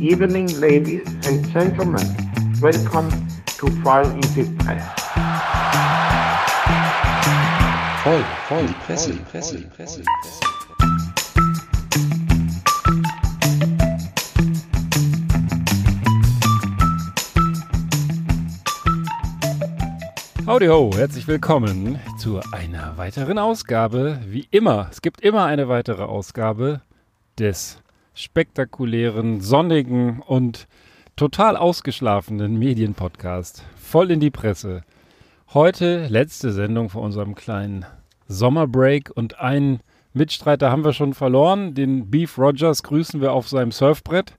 evening, ladies and gentlemen. Welcome to Fall Easy Press. Voll, voll, die Presse, die Presse, die Presse, die Presse. Howdy ho, herzlich willkommen zu einer weiteren Ausgabe. Wie immer, es gibt immer eine weitere Ausgabe des spektakulären, sonnigen und total ausgeschlafenen Medienpodcast. Voll in die Presse. Heute letzte Sendung vor unserem kleinen Sommerbreak und einen Mitstreiter haben wir schon verloren. Den Beef Rogers grüßen wir auf seinem Surfbrett.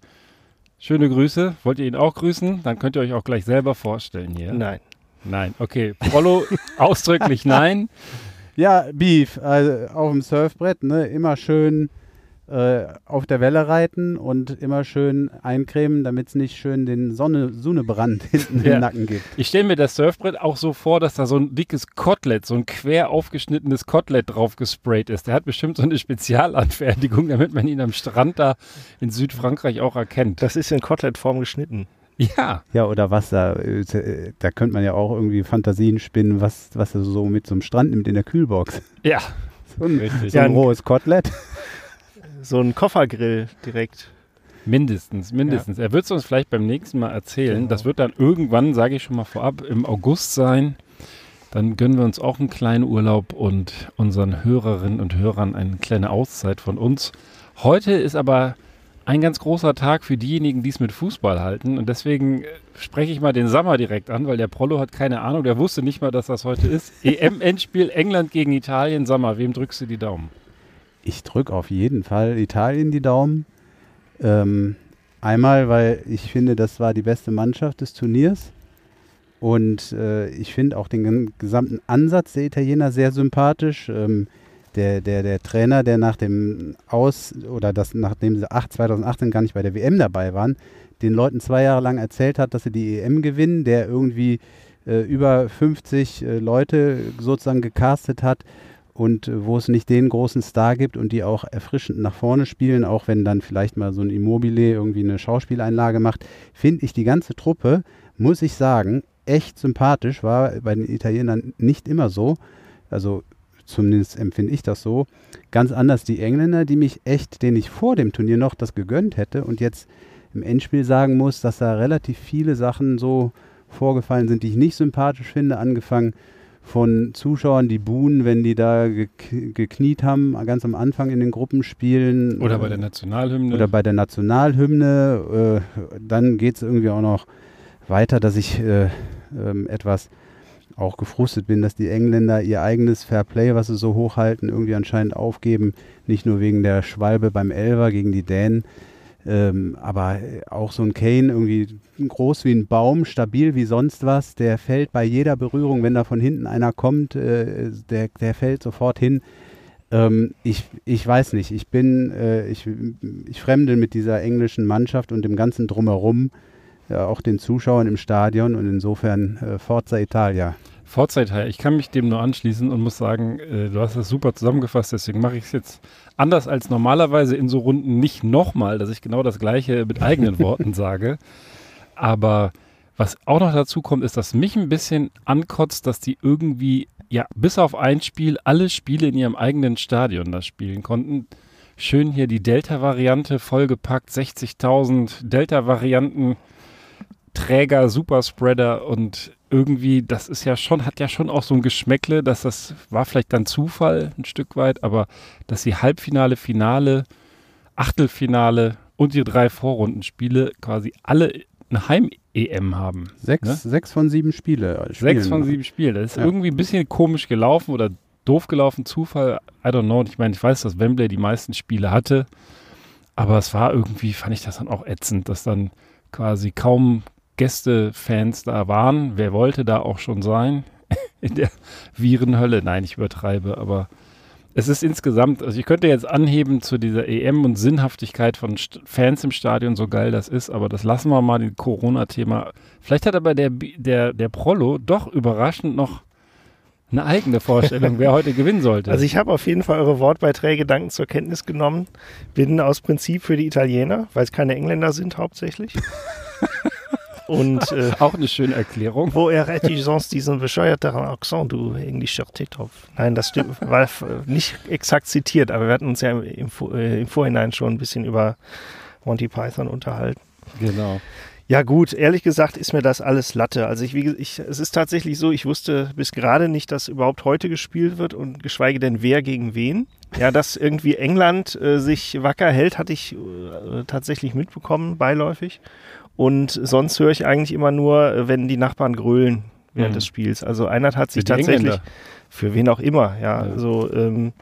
Schöne Grüße. Wollt ihr ihn auch grüßen? Dann könnt ihr euch auch gleich selber vorstellen hier. Nein. Nein, okay. Prollo ausdrücklich nein. Ja, Beef, also auf dem Surfbrett, ne, immer schön äh, auf der Welle reiten und immer schön eincremen, damit es nicht schön den Sonne, Sonnebrand hinten Ja. im Nacken gibt. Ich stelle mir das Surfbrett auch so vor, dass da so ein dickes Kotelett, so ein quer aufgeschnittenes Kotelett drauf gesprayt ist. Der hat bestimmt so eine Spezialanfertigung, damit man ihn am Strand da in Südfrankreich auch erkennt. Das ist in Kotelettform geschnitten. Ja, Ja, oder was da, da könnte man ja auch irgendwie Fantasien spinnen, was, was er so mit so einem Strand nimmt in der Kühlbox. ja. So ein, Richtig. so ein Ja, rohes Kotelett. So ein Koffergrill direkt. Mindestens, mindestens. Er wird es uns vielleicht beim nächsten Mal erzählen. Das wird dann irgendwann, sage ich schon mal vorab, im August sein. Dann gönnen wir uns auch einen kleinen Urlaub und unseren Hörerinnen und Hörern eine kleine Auszeit von uns. Heute ist aber ein ganz großer Tag für diejenigen, die es mit Fußball halten. Und deswegen äh, spreche ich mal den Sammer direkt an, weil der Prollo hat keine Ahnung. Der wusste nicht mal, dass das heute ist. EM-Endspiel England gegen Italien. Sammer, wem drückst du die Daumen? Ich drücke auf jeden Fall Italien die Daumen. Ähm, einmal, weil ich finde, das war die beste Mannschaft des Turniers. Und äh, ich finde auch den gesamten Ansatz der Italiener sehr sympathisch. Ähm, der, der, der Trainer, der nach dem Aus oder das, nachdem sie 8, 2018 gar nicht bei der WM dabei waren, den Leuten zwei Jahre lang erzählt hat, dass sie die EM gewinnen, der irgendwie äh, über 50 äh, Leute sozusagen gecastet hat und äh, wo es nicht den großen Star gibt und die auch erfrischend nach vorne spielen, auch wenn dann vielleicht mal so ein Immobile irgendwie eine Schauspieleinlage macht, finde ich die ganze Truppe, muss ich sagen, echt sympathisch, war bei den Italienern nicht immer so. Also zumindest empfinde ich das so. Ganz anders die Engländer, die mich echt, denen ich vor dem Turnier noch das gegönnt hätte und jetzt im Endspiel sagen muss, dass da relativ viele Sachen so vorgefallen sind, die ich nicht sympathisch finde, angefangen von Zuschauern, die buhen, wenn die da gek gekniet haben, ganz am Anfang in den Gruppenspielen. Oder bei der Nationalhymne? oder bei der Nationalhymne. Äh, dann geht es irgendwie auch noch weiter, dass ich äh, ähm, etwas auch gefrustet bin, dass die Engländer ihr eigenes Fair Play, was sie so hochhalten, irgendwie anscheinend aufgeben. Nicht nur wegen der Schwalbe beim Elver gegen die Dänen. Ähm, aber äh, auch so ein Kane, irgendwie groß wie ein Baum, stabil wie sonst was, der fällt bei jeder Berührung, wenn da von hinten einer kommt, äh, der, der fällt sofort hin. Ähm, ich, ich weiß nicht, ich bin, äh, ich, ich fremde mit dieser englischen Mannschaft und dem ganzen Drumherum, ja, auch den Zuschauern im Stadion und insofern äh, Forza Italia. Vorzeitheil. Ich kann mich dem nur anschließen und muss sagen, äh, du hast das super zusammengefasst, deswegen mache ich es jetzt anders als normalerweise in so Runden nicht nochmal, dass ich genau das Gleiche mit eigenen Worten sage. Aber was auch noch dazu kommt, ist, dass mich ein bisschen ankotzt, dass die irgendwie, ja, bis auf ein Spiel, alle Spiele in ihrem eigenen Stadion da spielen konnten. Schön hier die Delta-Variante vollgepackt, 60.000 Delta-Varianten. Träger, Superspreader und irgendwie, das ist ja schon, hat ja schon auch so ein Geschmäckle, dass das war vielleicht dann Zufall ein Stück weit, aber dass sie Halbfinale, Finale, Achtelfinale und die drei Vorrundenspiele quasi alle eine Heim-EM haben. Sechs, Ne? sechs von sieben Spiele. äh, Sechs Spielen. von sieben Spielen. Das ist Ja. irgendwie ein bisschen komisch gelaufen oder doof gelaufen, Zufall, I don't know. Und Ich meine, ich weiß, dass Wembley die meisten Spiele hatte, aber es war irgendwie, fand ich das dann auch ätzend, dass dann quasi kaum Gästefans da waren. Wer wollte da auch schon sein? In der Virenhölle. Nein, ich übertreibe, aber es ist insgesamt, also ich könnte jetzt anheben zu dieser EM und Sinnhaftigkeit von St Fans im Stadion, so geil das ist, aber das lassen wir mal, das Corona-Thema. Vielleicht hat aber der, der, der Prollo doch überraschend noch eine eigene Vorstellung, wer heute gewinnen sollte. Also ich habe auf jeden Fall eure Wortbeiträge dankend zur Kenntnis genommen. Bin aus Prinzip für die Italiener, weil es keine Engländer sind hauptsächlich. Und äh, auch eine schöne Erklärung. wo errette ich sonst diesen bescheuerten Akzent, du englischer Titop? Nein, das stimmt, war nicht exakt zitiert, aber wir hatten uns ja im, im, äh, im Vorhinein schon ein bisschen über Monty Python unterhalten. Genau. Ja gut, ehrlich gesagt ist mir das alles Latte. Also ich, wie, ich, es ist tatsächlich so, ich wusste bis gerade nicht, dass überhaupt heute gespielt wird und geschweige denn wer gegen wen. Ja, dass irgendwie England äh, sich wacker hält, hatte ich äh, tatsächlich mitbekommen, beiläufig. Und sonst höre ich eigentlich immer nur, wenn die Nachbarn grölen während Mhm. des Spiels. Also einer hat sich tatsächlich, Engländer. für wen auch immer, ja. Ja. Also ähm,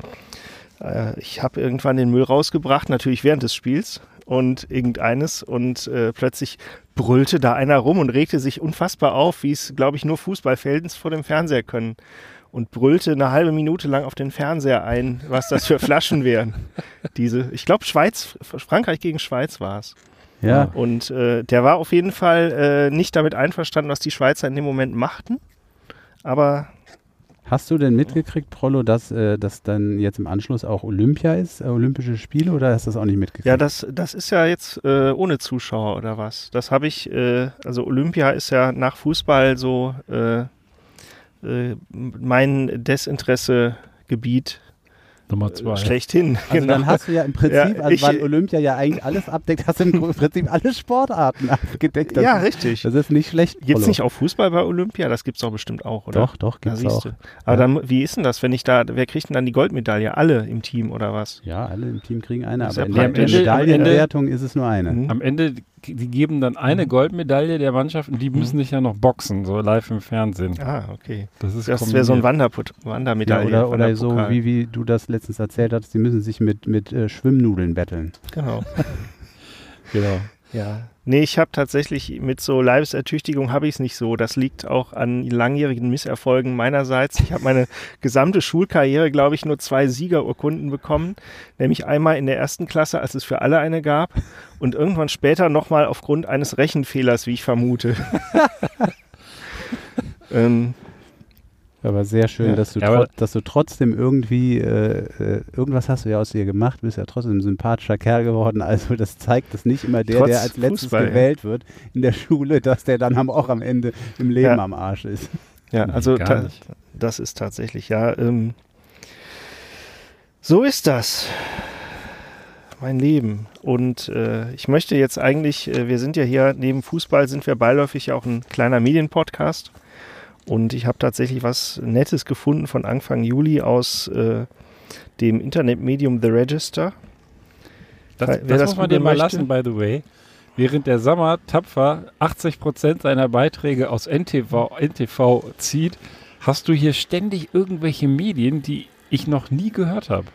äh, ich habe irgendwann den Müll rausgebracht, natürlich während des Spiels und irgendeines und äh, plötzlich brüllte da einer rum und regte sich unfassbar auf, wie es, glaube ich, nur Fußballfeldens vor dem Fernseher können. Und brüllte eine halbe Minute lang auf den Fernseher ein, was das für Flaschen wären. Diese, ich glaube, Schweiz, Frankreich gegen Schweiz war es. Ja, Und äh, der war auf jeden Fall äh, nicht damit einverstanden, was die Schweizer in dem Moment machten. Aber hast du denn mitgekriegt, Prollo, dass äh, das dann jetzt im Anschluss auch Olympia ist, äh, Olympische Spiele, oder hast du das auch nicht mitgekriegt? Ja, das, das ist ja jetzt äh, ohne Zuschauer oder was? Das habe ich, äh, also Olympia ist ja nach Fußball so mein Desinteresse-Gebiet Nummer äh, zwei. schlechthin. Also dann hast du ja im Prinzip, Ja, also ich- weil Olympia ja eigentlich alles abdeckt, hast du im Prinzip alle Sportarten abgedeckt. Das, ja, richtig. das ist nicht schlecht. Gibt es nicht auch Fußball bei Olympia? Das gibt es doch bestimmt auch, oder? Doch, doch, Da gibt's auch. siehst du. Aber dann, wie ist denn das, wenn ich da, wer kriegt denn dann die Goldmedaille? Alle im Team oder was? Ja, alle im Team kriegen eine, aber ja in der, Medaillenwertung ist es nur eine. Mhm. Am Ende, die geben dann eine Goldmedaille der Mannschaft und die müssen sich ja noch boxen, so live im Fernsehen. Ah, okay. Das ist Das wäre so ein. Wanderput Ja, Wandermedaille. oder oder so, wie, wie du das letztens erzählt hast, die müssen sich mit, mit äh, Schwimmnudeln betteln. Genau. Genau. Ja. Nee, ich habe tatsächlich mit so Leibesertüchtigung habe ich es nicht so. Das liegt auch an langjährigen Misserfolgen meinerseits. Ich habe meine gesamte Schulkarriere, glaube ich, nur zwei Siegerurkunden bekommen. Nämlich einmal in der ersten Klasse, als es für alle eine gab. Und irgendwann später nochmal aufgrund eines Rechenfehlers, wie ich vermute. ähm, Aber sehr schön, Ja. dass, du Ja, dass du trotzdem irgendwie, äh, äh, irgendwas hast du ja aus dir gemacht, bist ja trotzdem ein sympathischer Kerl geworden. Also das zeigt, dass nicht immer der, der als letztes Fußball, ja. gewählt wird in der Schule, dass der dann am- auch am Ende im Leben Ja. am Arsch ist. ja, Nee, also nicht. das ist tatsächlich, ja. Ähm, so ist das. Mein Leben. Und äh, ich möchte jetzt eigentlich, äh, wir sind ja hier, neben Fußball sind wir beiläufig ja auch ein kleiner Medienpodcast. Und ich habe tatsächlich was Nettes gefunden von Anfang Juli aus äh, dem Internetmedium The Register. Das, Wer das, das muss man dir mal lassen, by the way. Während der Sommer tapfer 80% seiner Beiträge aus NTV, NTV zieht, hast du hier ständig irgendwelche Medien, die ich noch nie gehört habe.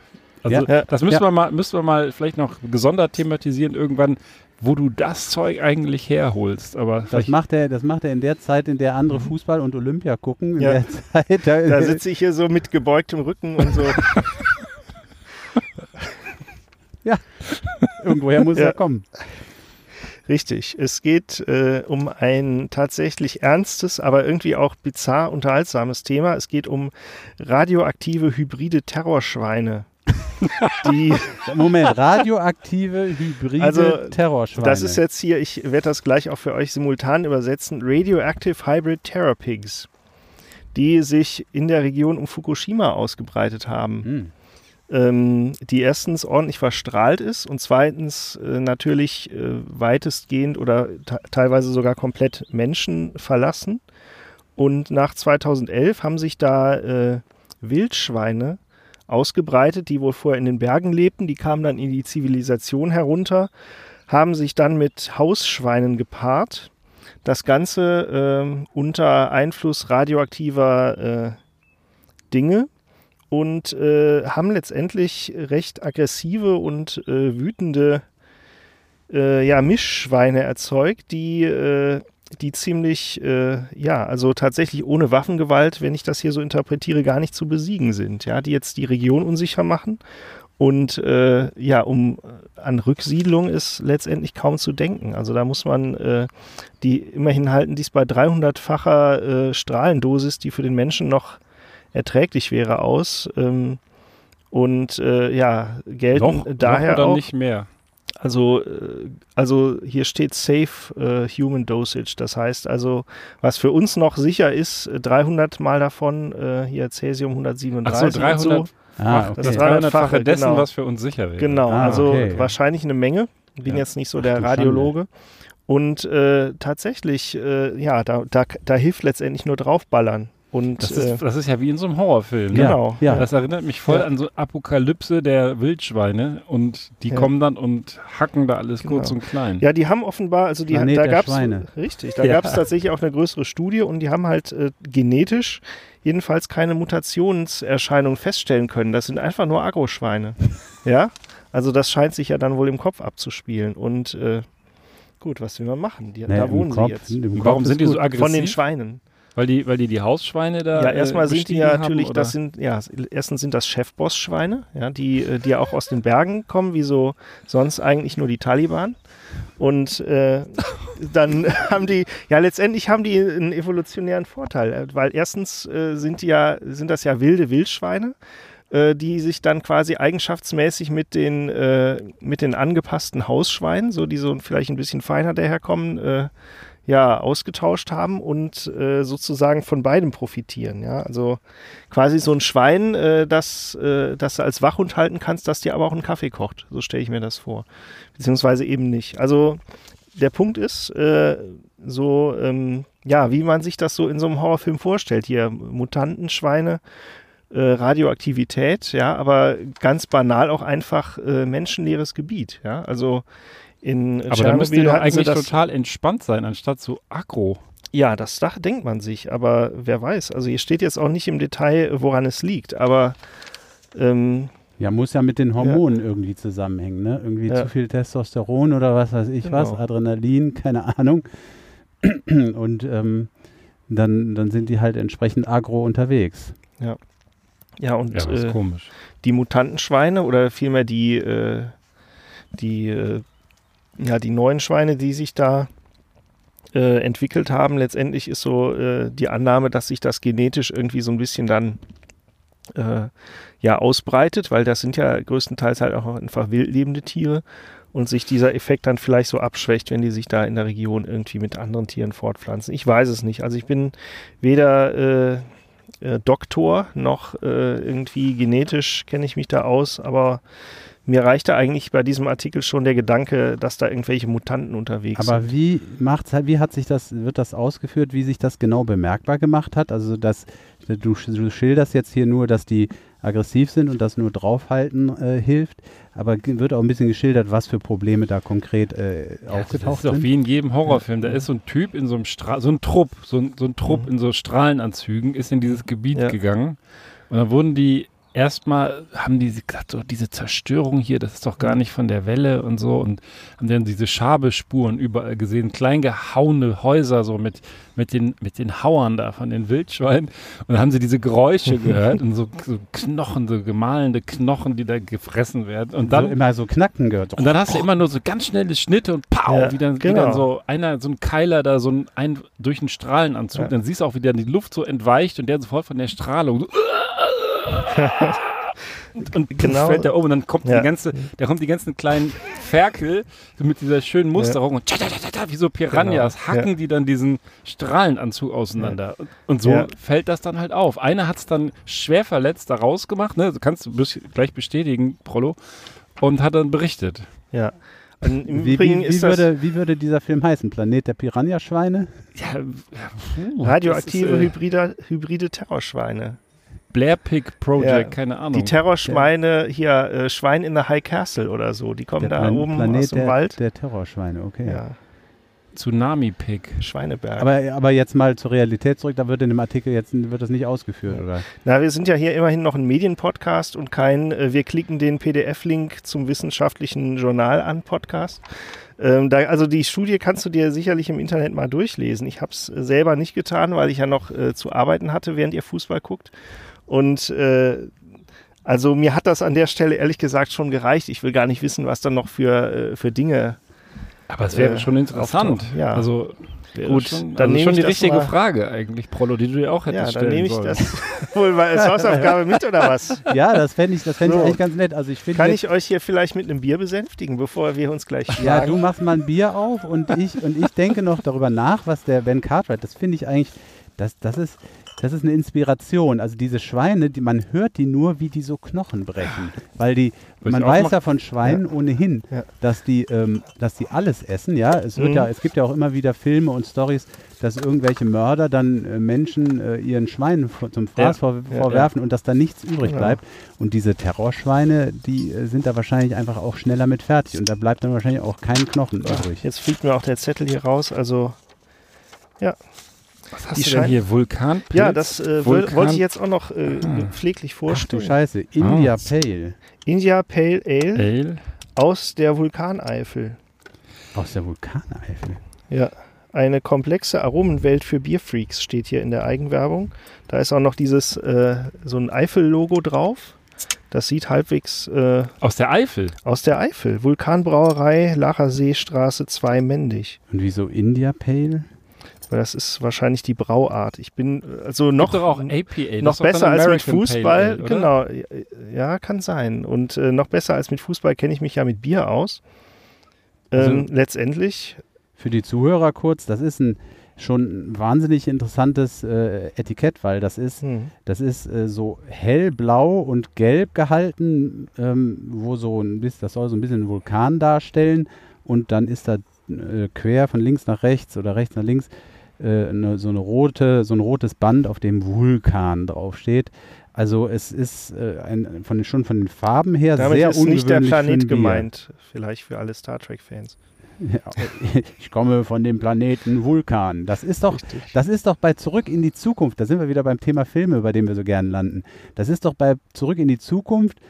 Also. Ja. das müssen, Ja. wir mal, müssen wir mal vielleicht noch gesondert thematisieren irgendwann, wo du das Zeug eigentlich herholst. Aber Das macht, er, das macht er in der Zeit, in der andere Fußball und Olympia gucken. In Ja. der Zeit, da, Da sitze ich hier so mit gebeugtem Rücken und so. irgendwoher muss Ja. er kommen. Richtig. Es geht äh, um ein tatsächlich ernstes, aber irgendwie auch bizarr unterhaltsames Thema. Es geht um radioaktive hybride Terrorschweine. Die, Moment, radioaktive, hybride Also, Terrorschweine. das ist jetzt hier, ich werde das gleich auch für euch simultan übersetzen, Radioactive Hybrid Terror Pigs, die sich in der Region um Fukushima ausgebreitet haben. Hm. ähm, die erstens ordentlich verstrahlt ist und zweitens äh, natürlich äh, weitestgehend oder te- teilweise sogar komplett Menschen verlassen. Und nach 2011 haben sich da äh, Wildschweine ausgebreitet, die wohl vorher in den Bergen lebten. Die kamen dann in die Zivilisation herunter, haben sich dann mit Hausschweinen gepaart. Das Ganze ähm, unter Einfluss radioaktiver äh, Dinge und äh, haben letztendlich recht aggressive und äh, wütende äh, ja, Mischschweine erzeugt, die, äh, die ziemlich, äh, ja, also tatsächlich ohne Waffengewalt, wenn ich das hier so interpretiere, gar nicht zu besiegen sind, ja, die jetzt die Region unsicher machen. Und äh, ja, um äh, an Rücksiedlung ist letztendlich kaum zu denken. Also da muss man äh, die immerhin halten dies bei 300-facher äh, Strahlendosis, die für den Menschen noch erträglich wäre aus. Ähm, und äh, ja, gelten Noch, daher noch oder auch. nicht mehr. Also, äh, also hier steht Safe äh, Human Dosage. Das heißt also, was für uns noch sicher ist, äh, 300 mal davon, äh, hier Cäsium 137 Ach so, 300 und so. Ah, das okay. Das ist 300-fache, 300-fache dessen, genau. was für uns sicher wäre. Genau, Ah, also okay. wahrscheinlich eine Menge. Bin Ja. jetzt nicht so Ach, der Radiologe. Und äh, tatsächlich, äh, ja, da, da, da hilft letztendlich nur draufballern. Und Das äh, ist, das ist ja wie in so einem Horrorfilm. Ne? genau. Ja. Das erinnert mich voll Ja. an so Apokalypse der Wildschweine und die Ja. kommen dann und hacken da alles Genau. kurz und klein. Ja, die haben offenbar, also die, Planet da gab es richtig, da Ja. gab es tatsächlich auch eine größere Studie und die haben halt äh, genetisch jedenfalls keine Mutationserscheinungen feststellen können. Das sind einfach nur Agroschweine. ja, also das scheint sich ja dann wohl im Kopf abzuspielen und äh, gut, was will man machen? Die, Nee, da wohnen Kopf- sie jetzt. warum sind die so aggressiv? Von den Schweinen. Weil die, weil die die Hausschweine da. Ja, erstmal äh, sind die ja haben, natürlich, oder? das sind, ja, erstens sind das Chefboss-Schweine, ja, die, äh, die ja auch aus den Bergen kommen, wie so sonst eigentlich nur die Taliban. Und äh, dann haben die, ja, letztendlich haben die einen evolutionären Vorteil, äh, weil erstens äh, sind die ja, sind das ja wilde Wildschweine, äh, die sich dann quasi eigenschaftsmäßig mit den, äh, mit den angepassten Hausschweinen, so die so vielleicht ein bisschen feiner daherkommen, äh, ja, ausgetauscht haben und äh, sozusagen von beidem profitieren. Ja, also quasi so ein Schwein, äh, das, äh, das du als Wachhund halten kannst, das dir aber auch einen Kaffee kocht. So stelle ich mir das vor. Beziehungsweise eben nicht. Also der Punkt ist, äh, so, ähm, ja, wie man sich das so in so einem Horrorfilm vorstellt. Hier Mutantenschweine, äh, Radioaktivität, ja, aber ganz banal auch einfach äh, menschenleeres Gebiet, ja. Also in Aber da müsste Tschernobyl doch eigentlich das, total entspannt sein, anstatt so aggro. ja, das da denkt man sich, aber wer weiß. Also hier steht jetzt auch nicht im Detail, woran es liegt, aber ähm, Ja, muss ja mit den Hormonen irgendwie zusammenhängen, ne? Irgendwie Ja. zu viel Testosteron oder was weiß ich was, Genau. Adrenalin, keine Ahnung. Und ähm, dann, dann sind die halt entsprechend agro unterwegs. ja, und Ja, das ist äh, komisch. die Mutantenschweine oder vielmehr die, äh, die, äh, ja, die neuen Schweine, die sich da äh, entwickelt haben, letztendlich ist so äh, die Annahme, dass sich das genetisch irgendwie so ein bisschen dann äh, ja ausbreitet, weil das sind ja größtenteils halt auch einfach wildlebende Tiere und sich dieser Effekt dann vielleicht so abschwächt, wenn die sich da in der Region irgendwie mit anderen Tieren fortpflanzen. Ich weiß es nicht. Also ich bin weder äh, äh, Doktor noch äh, irgendwie genetisch kenne ich mich da aus, aber mir reichte eigentlich bei diesem Artikel schon der Gedanke, dass da irgendwelche Mutanten unterwegs Aber sind. wie macht's, wie hat sich das, wird das ausgeführt, wie sich das genau bemerkbar gemacht hat? Also das, du, du schilderst jetzt hier nur, dass die aggressiv sind und das nur draufhalten äh, hilft, aber wird auch ein bisschen geschildert, was für Probleme da konkret äh, Das aufgetaucht ist doch sind. wie in jedem Horrorfilm. Da ist so ein Typ in so einem Stra so ein Trupp, so ein, so ein Trupp in so Strahlenanzügen, ist in dieses Gebiet Ja. gegangen. Und dann wurden die erstmal, haben die gesagt, so diese Zerstörung hier, das ist doch gar nicht von der Welle und so. Und haben dann diese Schabespuren überall gesehen, klein gehauene Häuser so mit, mit, den, mit den Hauern da von den Wildschweinen. Und dann haben sie diese Geräusche gehört und so, so Knochen, so gemahlene Knochen, die da gefressen werden. Und dann so immer so knacken gehört. und dann hast du immer nur so ganz schnelle Schnitte und pow, Ja, wie, dann, wie genau. dann so einer, so ein Keiler da so ein, ein durch einen Strahlenanzug, Ja. dann siehst du auch, wie der die Luft so entweicht und der sofort von der Strahlung so und, und Genau. fällt der um und dann kommt Ja. die ganze, da kommt die ganzen kleinen Ferkel so mit dieser schönen Musterung und tschat, tschat, tschat, tschat, wie so Piranhas Genau. hacken die dann diesen Strahlenanzug auseinander. Und, und so Ja. fällt das dann halt auf. Einer hat es dann schwer verletzt da rausgemacht, ne? Du kannst du gleich bestätigen, Prollo, und hat dann berichtet. Ja. Und im Wie, Übrigen wie, wie, würde, wie würde dieser Film heißen? Planet der Piranha-Schweine? Ja, ja, puh, radioaktive ist, äh, hybride, hybride Terrorschweine. Blair Pig Project, Ja, keine Ahnung. Die Terrorschweine, hier, äh, Schwein in der High Castle oder so, die kommen da Plan- oben Planet aus dem der, Wald. der Terrorschweine, okay. ja, Tsunami Pig. Schweineberg. Aber, aber jetzt mal zur Realität zurück, da wird in dem Artikel jetzt wird das nicht ausgeführt, oder? Na, wir sind ja hier immerhin noch ein Medienpodcast und kein, äh, wir klicken den PDF-Link zum wissenschaftlichen Journal an Podcast. Ähm, da, also die Studie kannst du dir sicherlich im Internet mal durchlesen. Ich habe es selber nicht getan, weil ich ja noch äh, zu arbeiten hatte, während ihr Fußball guckt. Und äh, also mir hat das an der Stelle ehrlich gesagt schon gereicht. Ich will gar nicht wissen, was dann noch für, äh, für Dinge Aber es wäre äh, schon interessant. Ja. Also Gut, schon, dann also nehme schon ich die das richtige mal- Frage eigentlich, Prollo, die du dir auch Ja, hättest dann stellen nehme ich sollen. das wohl mal als Hausaufgabe mit oder was? Ja, das fände ich, das fänd So. ich eigentlich ganz nett. Also ich finde Kann jetzt- ich euch hier vielleicht mit einem Bier besänftigen, bevor wir uns gleich schlagen? Ja, du machst mal ein Bier auf und ich und ich denke noch darüber nach, was der Ben Cartwright, das finde ich eigentlich, das, das ist, das ist eine Inspiration. Also diese Schweine, die, man hört die nur, wie die so Knochen brechen. Weil die, Was man weiß ja von Schweinen ohnehin, Ja. dass die, ähm, dass die alles essen, ja. Es wird Mhm. ja, es gibt ja auch immer wieder Filme und Stories, dass irgendwelche Mörder dann äh, Menschen äh, ihren Schweinen vor, zum Fraß Ja. vor, Ja, vorwerfen und dass da nichts übrig bleibt. Und diese Terrorschweine, die äh, sind da wahrscheinlich einfach auch schneller mit fertig. Und da bleibt dann wahrscheinlich auch kein Knochen übrig. Jetzt fliegt mir auch der Zettel hier raus. Also, Was hast die du denn hier? Vulkanpilz? ja, das äh, Vulkan- wollte ich jetzt auch noch äh, Ah. pfleglich Ach du vorstellen. Scheiße, India Pale. India Pale Ale Ale. aus der Vulkaneifel. Aus der Vulkaneifel. Ja. Eine komplexe Aromenwelt für Bierfreaks steht hier in der Eigenwerbung. Da ist auch noch dieses, äh, so ein Eifel-Logo drauf. Das sieht halbwegs äh, Aus der Eifel. aus der Eifel. Vulkanbrauerei, Lacher Seestraße 2 Mendig. Und wieso India Pale? Weil das ist wahrscheinlich die Brauart. Ich bin äh, also noch, Gibt doch auch APA. noch besser als mit Fußball. Ale, genau, ja, kann sein. Und äh, noch besser als mit Fußball kenne ich mich ja mit Bier aus. Ähm, Also- letztendlich, Für die Zuhörer kurz, das ist ein schon ein wahnsinnig interessantes äh, Etikett, weil das ist, hm, das ist äh, so hellblau und gelb gehalten, ähm, wo so ein bisschen, das soll so ein bisschen einen Vulkan darstellen und dann ist da äh, quer von links nach rechts oder rechts nach links äh, eine, so eine rote, so ein rotes Band, auf dem Vulkan draufsteht. Also es ist äh, ein, von schon von den Farben her damit sehr ist ungewöhnlich nicht der Planet gemeint. Vielleicht für alle Star Trek-Fans. Ja, ich komme von dem Planeten Vulkan. Das ist doch, Richtig. das ist doch bei Zurück in die Zukunft. Da sind wir wieder beim Thema Filme, bei dem wir so gern landen. Das ist doch bei Zurück in die Zukunft,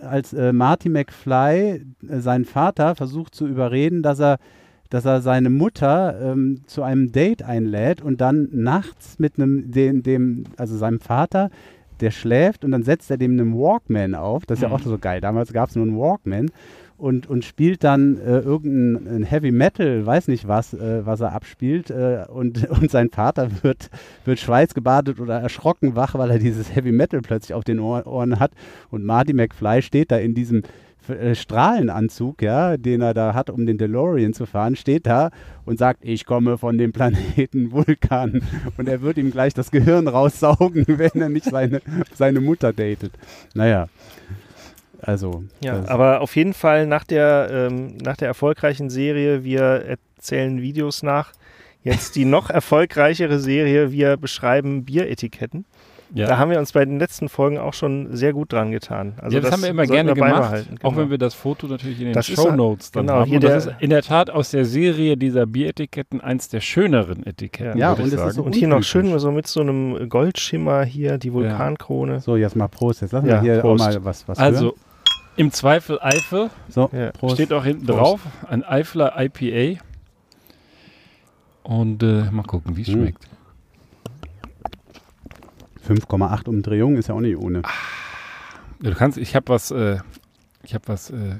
als äh, Marty McFly äh, seinen Vater versucht zu überreden, dass er dass er seine Mutter ähm, zu einem Date einlädt und dann nachts mit einem, dem, dem, also seinem Vater, der schläft und dann setzt er dem einen Walkman auf. Das ist ja auch so geil. Damals gab es nur einen Walkman und, und spielt dann äh, irgendein Heavy Metal, weiß nicht was, äh, was er abspielt. Äh, und, und sein Vater wird, wird schweißgebadet oder erschrocken wach, weil er dieses Heavy Metal plötzlich auf den Ohr, Ohren hat. Und Marty McFly steht da in diesem äh, Strahlenanzug, ja, den er da hat, um den DeLorean zu fahren, steht da und sagt, ich komme von dem Planeten Vulkan. Und er wird ihm gleich das Gehirn raussaugen, wenn er nicht seine, seine Mutter datet. Naja. Also. Ja, aber auf jeden Fall nach der, ähm, nach der erfolgreichen Serie, wir erzählen Videos nach, jetzt die noch erfolgreichere Serie, wir beschreiben Bieretiketten. Ja. Da haben wir uns bei den letzten Folgen auch schon sehr gut dran getan. Also ja, das, haben wir immer gerne wir gemacht, beibehalten, auch genau. wenn wir das Foto natürlich in den Das ist Show Notes dann genau, haben. hier Und das ist in der Tat aus der Serie dieser Bieretiketten eins der schöneren Etiketten, Ja, würde und so Und hier noch schön so mit so einem Goldschimmer hier, die Vulkankrone. So, jetzt mal Prost. Jetzt lassen Ja, wir hier Prost. auch mal was, was also hören. im Zweifel Eifel, So, Ja, Prost. steht auch hinten Prost. drauf, ein Eifler IPA. Und äh, mal gucken, wie es Hm. schmeckt. 5,8 Umdrehungen ist ja auch nicht ohne. Du kannst, ich habe was, äh, ich habe was äh,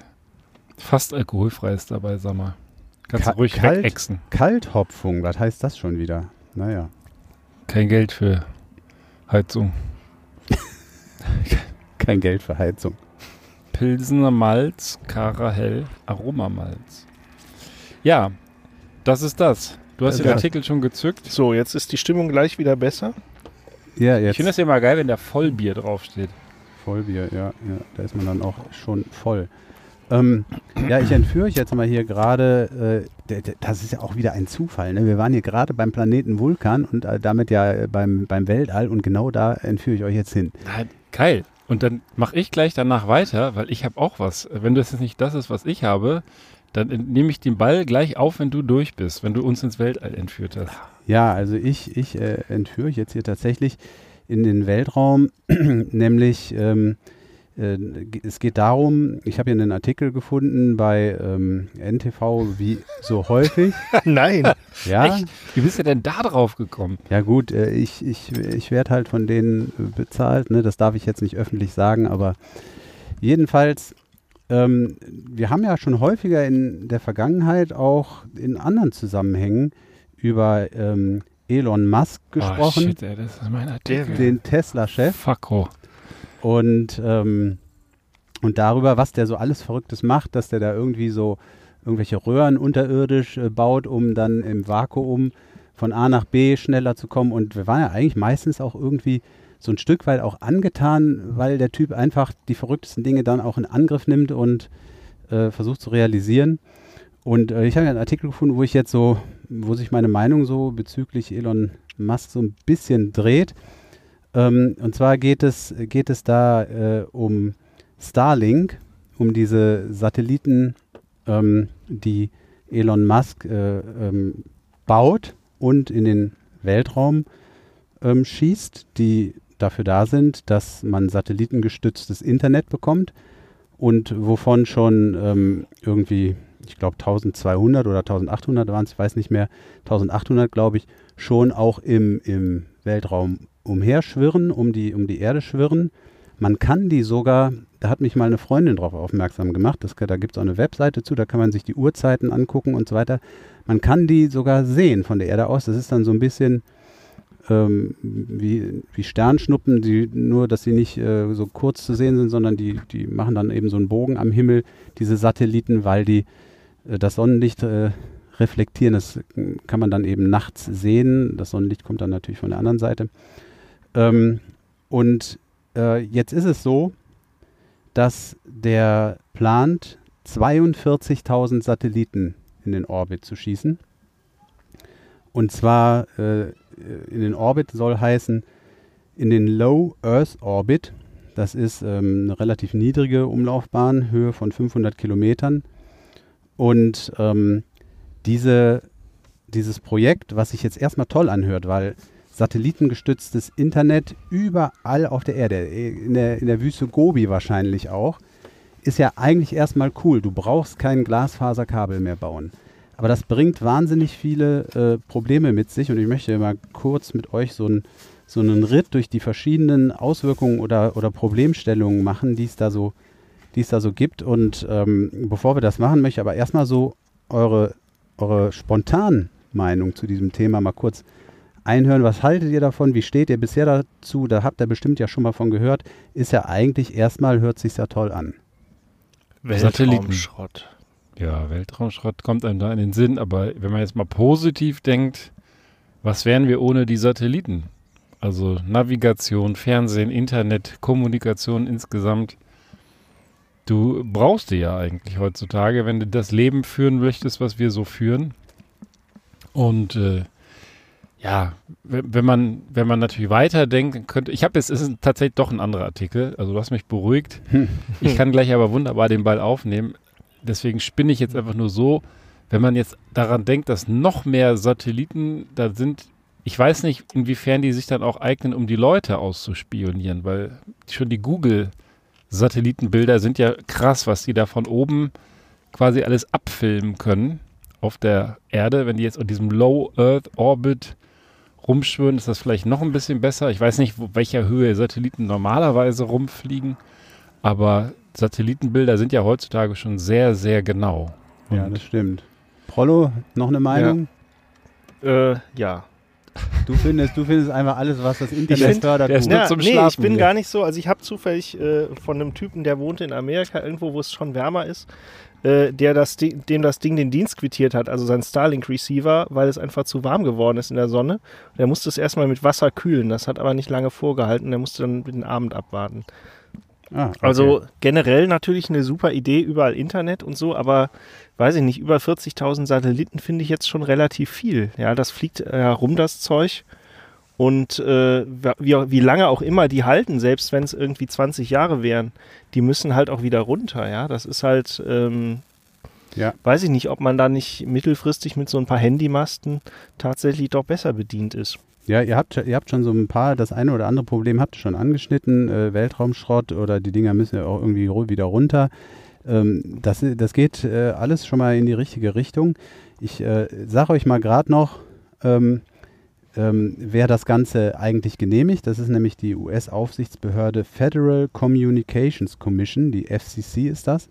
fast alkoholfreies dabei, sag mal. Kannst Ka- du ruhig kalt? wegexen. Kalthopfung, was heißt das schon wieder? Naja. Kein Geld für Heizung. Kein Geld für Heizung. Pilsener Malz, Karahell, Aromamalz. Ja, das ist das. Du hast den Ja. Artikel schon gezückt. So, jetzt ist die Stimmung gleich wieder besser. Ja, Ich jetzt finde das ja immer geil, wenn da Vollbier draufsteht. Vollbier, ja, ja. Da ist man dann auch schon voll. Ähm, ja, ich entführe euch jetzt mal hier gerade, äh, das ist ja auch wieder ein Zufall, ne? Wir waren hier gerade beim Planeten Vulkan und äh, damit ja äh, beim, beim Weltall und genau da entführe ich euch jetzt hin. Na, Geil. Und dann mache ich gleich danach weiter, weil ich habe auch was. Wenn das jetzt nicht das ist, was ich habe, dann nehme ich den Ball gleich auf, wenn du durch bist, wenn du uns ins Weltall entführt hast. Ja, also ich, ich äh, entführe jetzt hier tatsächlich in den Weltraum, nämlich ähm, äh, es geht darum, ich habe hier einen Artikel gefunden bei ähm, NTV, wie so häufig. Nein. Ja, Echt? Wie bist du denn da drauf gekommen? ja gut, äh, ich, ich, ich werde halt von denen äh, bezahlt, ne? das darf ich jetzt nicht öffentlich sagen, aber jedenfalls ähm, wir haben ja schon häufiger in der Vergangenheit auch in anderen Zusammenhängen über ähm, Elon Musk gesprochen, Oh, shit, ey, das ist mein Artikel. den Tesla-Chef. Fucko. und, ähm, und darüber, was der so alles Verrücktes macht, dass der da irgendwie so irgendwelche Röhren unterirdisch äh, baut, um dann im Vakuum von A nach B schneller zu kommen. Und wir waren ja eigentlich meistens auch irgendwie so ein Stück weit auch angetan, weil der Typ einfach die verrücktesten Dinge dann auch in Angriff nimmt und äh, versucht zu realisieren. Und äh, ich habe ja einen Artikel gefunden, wo ich jetzt so, wo sich meine Meinung so bezüglich Elon Musk so ein bisschen dreht. Ähm, und zwar geht es, geht es da äh, um Starlink, um diese Satelliten, ähm, die Elon Musk äh, ähm, baut und in den Weltraum ähm, schießt, die dafür da sind, dass man satellitengestütztes Internet bekommt und wovon schon ähm, irgendwie, ich glaube 1200 oder 1800 waren es, ich weiß nicht mehr, 1800 glaube ich, schon auch im, im Weltraum umherschwirren, um die, um die Erde schwirren. Man kann die sogar, da hat mich mal eine Freundin drauf aufmerksam gemacht, das, da gibt es auch eine Webseite zu, da kann man sich die Uhrzeiten angucken und so weiter. Man kann die sogar sehen von der Erde aus. Das ist dann so ein bisschen ähm, wie, wie Sternschnuppen, die, nur dass sie nicht äh, so kurz zu sehen sind, sondern die, die machen dann eben so einen Bogen am Himmel, diese Satelliten, weil die das Sonnenlicht äh, reflektieren. Das äh, kann man dann eben nachts sehen. Das Sonnenlicht kommt dann natürlich von der anderen Seite. Ähm, und äh, jetzt ist es so, dass der plant, 42.000 Satelliten in den Orbit zu schießen. Und zwar äh, in den Orbit soll heißen, in den Low Earth Orbit. Das ist ähm, eine relativ niedrige Umlaufbahn, Höhe von 500 Kilometern. Und ähm, diese, dieses Projekt, was sich jetzt erstmal toll anhört, weil satellitengestütztes Internet überall auf der Erde, in der, in der Wüste Gobi wahrscheinlich auch, ist ja eigentlich erstmal cool. Du brauchst kein Glasfaserkabel mehr bauen. Aber das bringt wahnsinnig viele äh, Probleme mit sich und ich möchte mal kurz mit euch so, ein, so einen Ritt durch die verschiedenen Auswirkungen oder, oder Problemstellungen machen, die es da so, die es da so gibt. Und ähm, bevor wir das machen, möchte ich aber erstmal so eure, eure spontanen Meinung zu diesem Thema mal kurz einhören. Was haltet ihr davon? Wie steht ihr bisher dazu? Da habt ihr bestimmt ja schon mal von gehört. Ist ja eigentlich erstmal, hört sich ja toll an. Weltraumschrott. Ja, Weltraumschrott kommt einem da in den Sinn, aber wenn man jetzt mal positiv denkt, was wären wir ohne die Satelliten? Also Navigation, Fernsehen, Internet, Kommunikation insgesamt. Du brauchst die ja eigentlich heutzutage, wenn du das Leben führen möchtest, was wir so führen. Und äh, ja, wenn man, wenn man natürlich weiterdenkt, könnte, ich habe jetzt, es ist tatsächlich doch ein anderer Artikel, also du hast mich beruhigt. Ich kann gleich aber wunderbar den Ball aufnehmen. Deswegen spinne ich jetzt einfach nur so, wenn man jetzt daran denkt, dass noch mehr Satelliten da sind, ich weiß nicht, inwiefern die sich dann auch eignen, um die Leute auszuspionieren, weil schon die Google-Satellitenbilder sind ja krass, was die da von oben quasi alles abfilmen können auf der Erde. Wenn die jetzt in diesem Low Earth Orbit rumschwirren, ist das vielleicht noch ein bisschen besser. Ich weiß nicht, wo, welcher Höhe Satelliten normalerweise rumfliegen, aber Satellitenbilder sind ja heutzutage schon sehr, sehr genau. Ja, Und das stimmt. Prollo, noch eine Meinung? Äh, ja. Du, findest, du findest einfach alles, was das Internet find, fördert. der ist nur Ja, zum nee, ich Schlafen bin hier. gar nicht so. Also ich habe zufällig äh, von einem Typen, der wohnte in Amerika, irgendwo, wo es schon wärmer ist, äh, der das, dem das Ding den Dienst quittiert hat, also sein Starlink-Receiver, weil es einfach zu warm geworden ist in der Sonne. Und er musste es erstmal mit Wasser kühlen. Das hat aber nicht lange vorgehalten. Er musste dann den Abend abwarten. Ah, okay. Also generell natürlich eine super Idee, überall Internet und so, aber weiß ich nicht, über 40.000 Satelliten finde ich jetzt schon relativ viel. Ja, das fliegt äh, herum, das Zeug. Und äh, wie, wie lange auch immer die halten, selbst wenn es irgendwie 20 Jahre wären, die müssen halt auch wieder runter. Ja, das ist halt, ähm, Ja. weiß ich nicht, ob man da nicht mittelfristig mit so ein paar Handymasten tatsächlich doch besser bedient ist. Ja, ihr habt, ihr habt schon so ein paar, das eine oder andere Problem habt ihr schon angeschnitten, äh, Weltraumschrott oder die Dinger müssen ja auch irgendwie wieder runter. Ähm, das, das geht äh, alles schon mal in die richtige Richtung. Ich äh, sage euch mal gerade noch, ähm, ähm, wer das Ganze eigentlich genehmigt. Das ist nämlich die US-Aufsichtsbehörde Federal Communications Commission, die FCC ist das.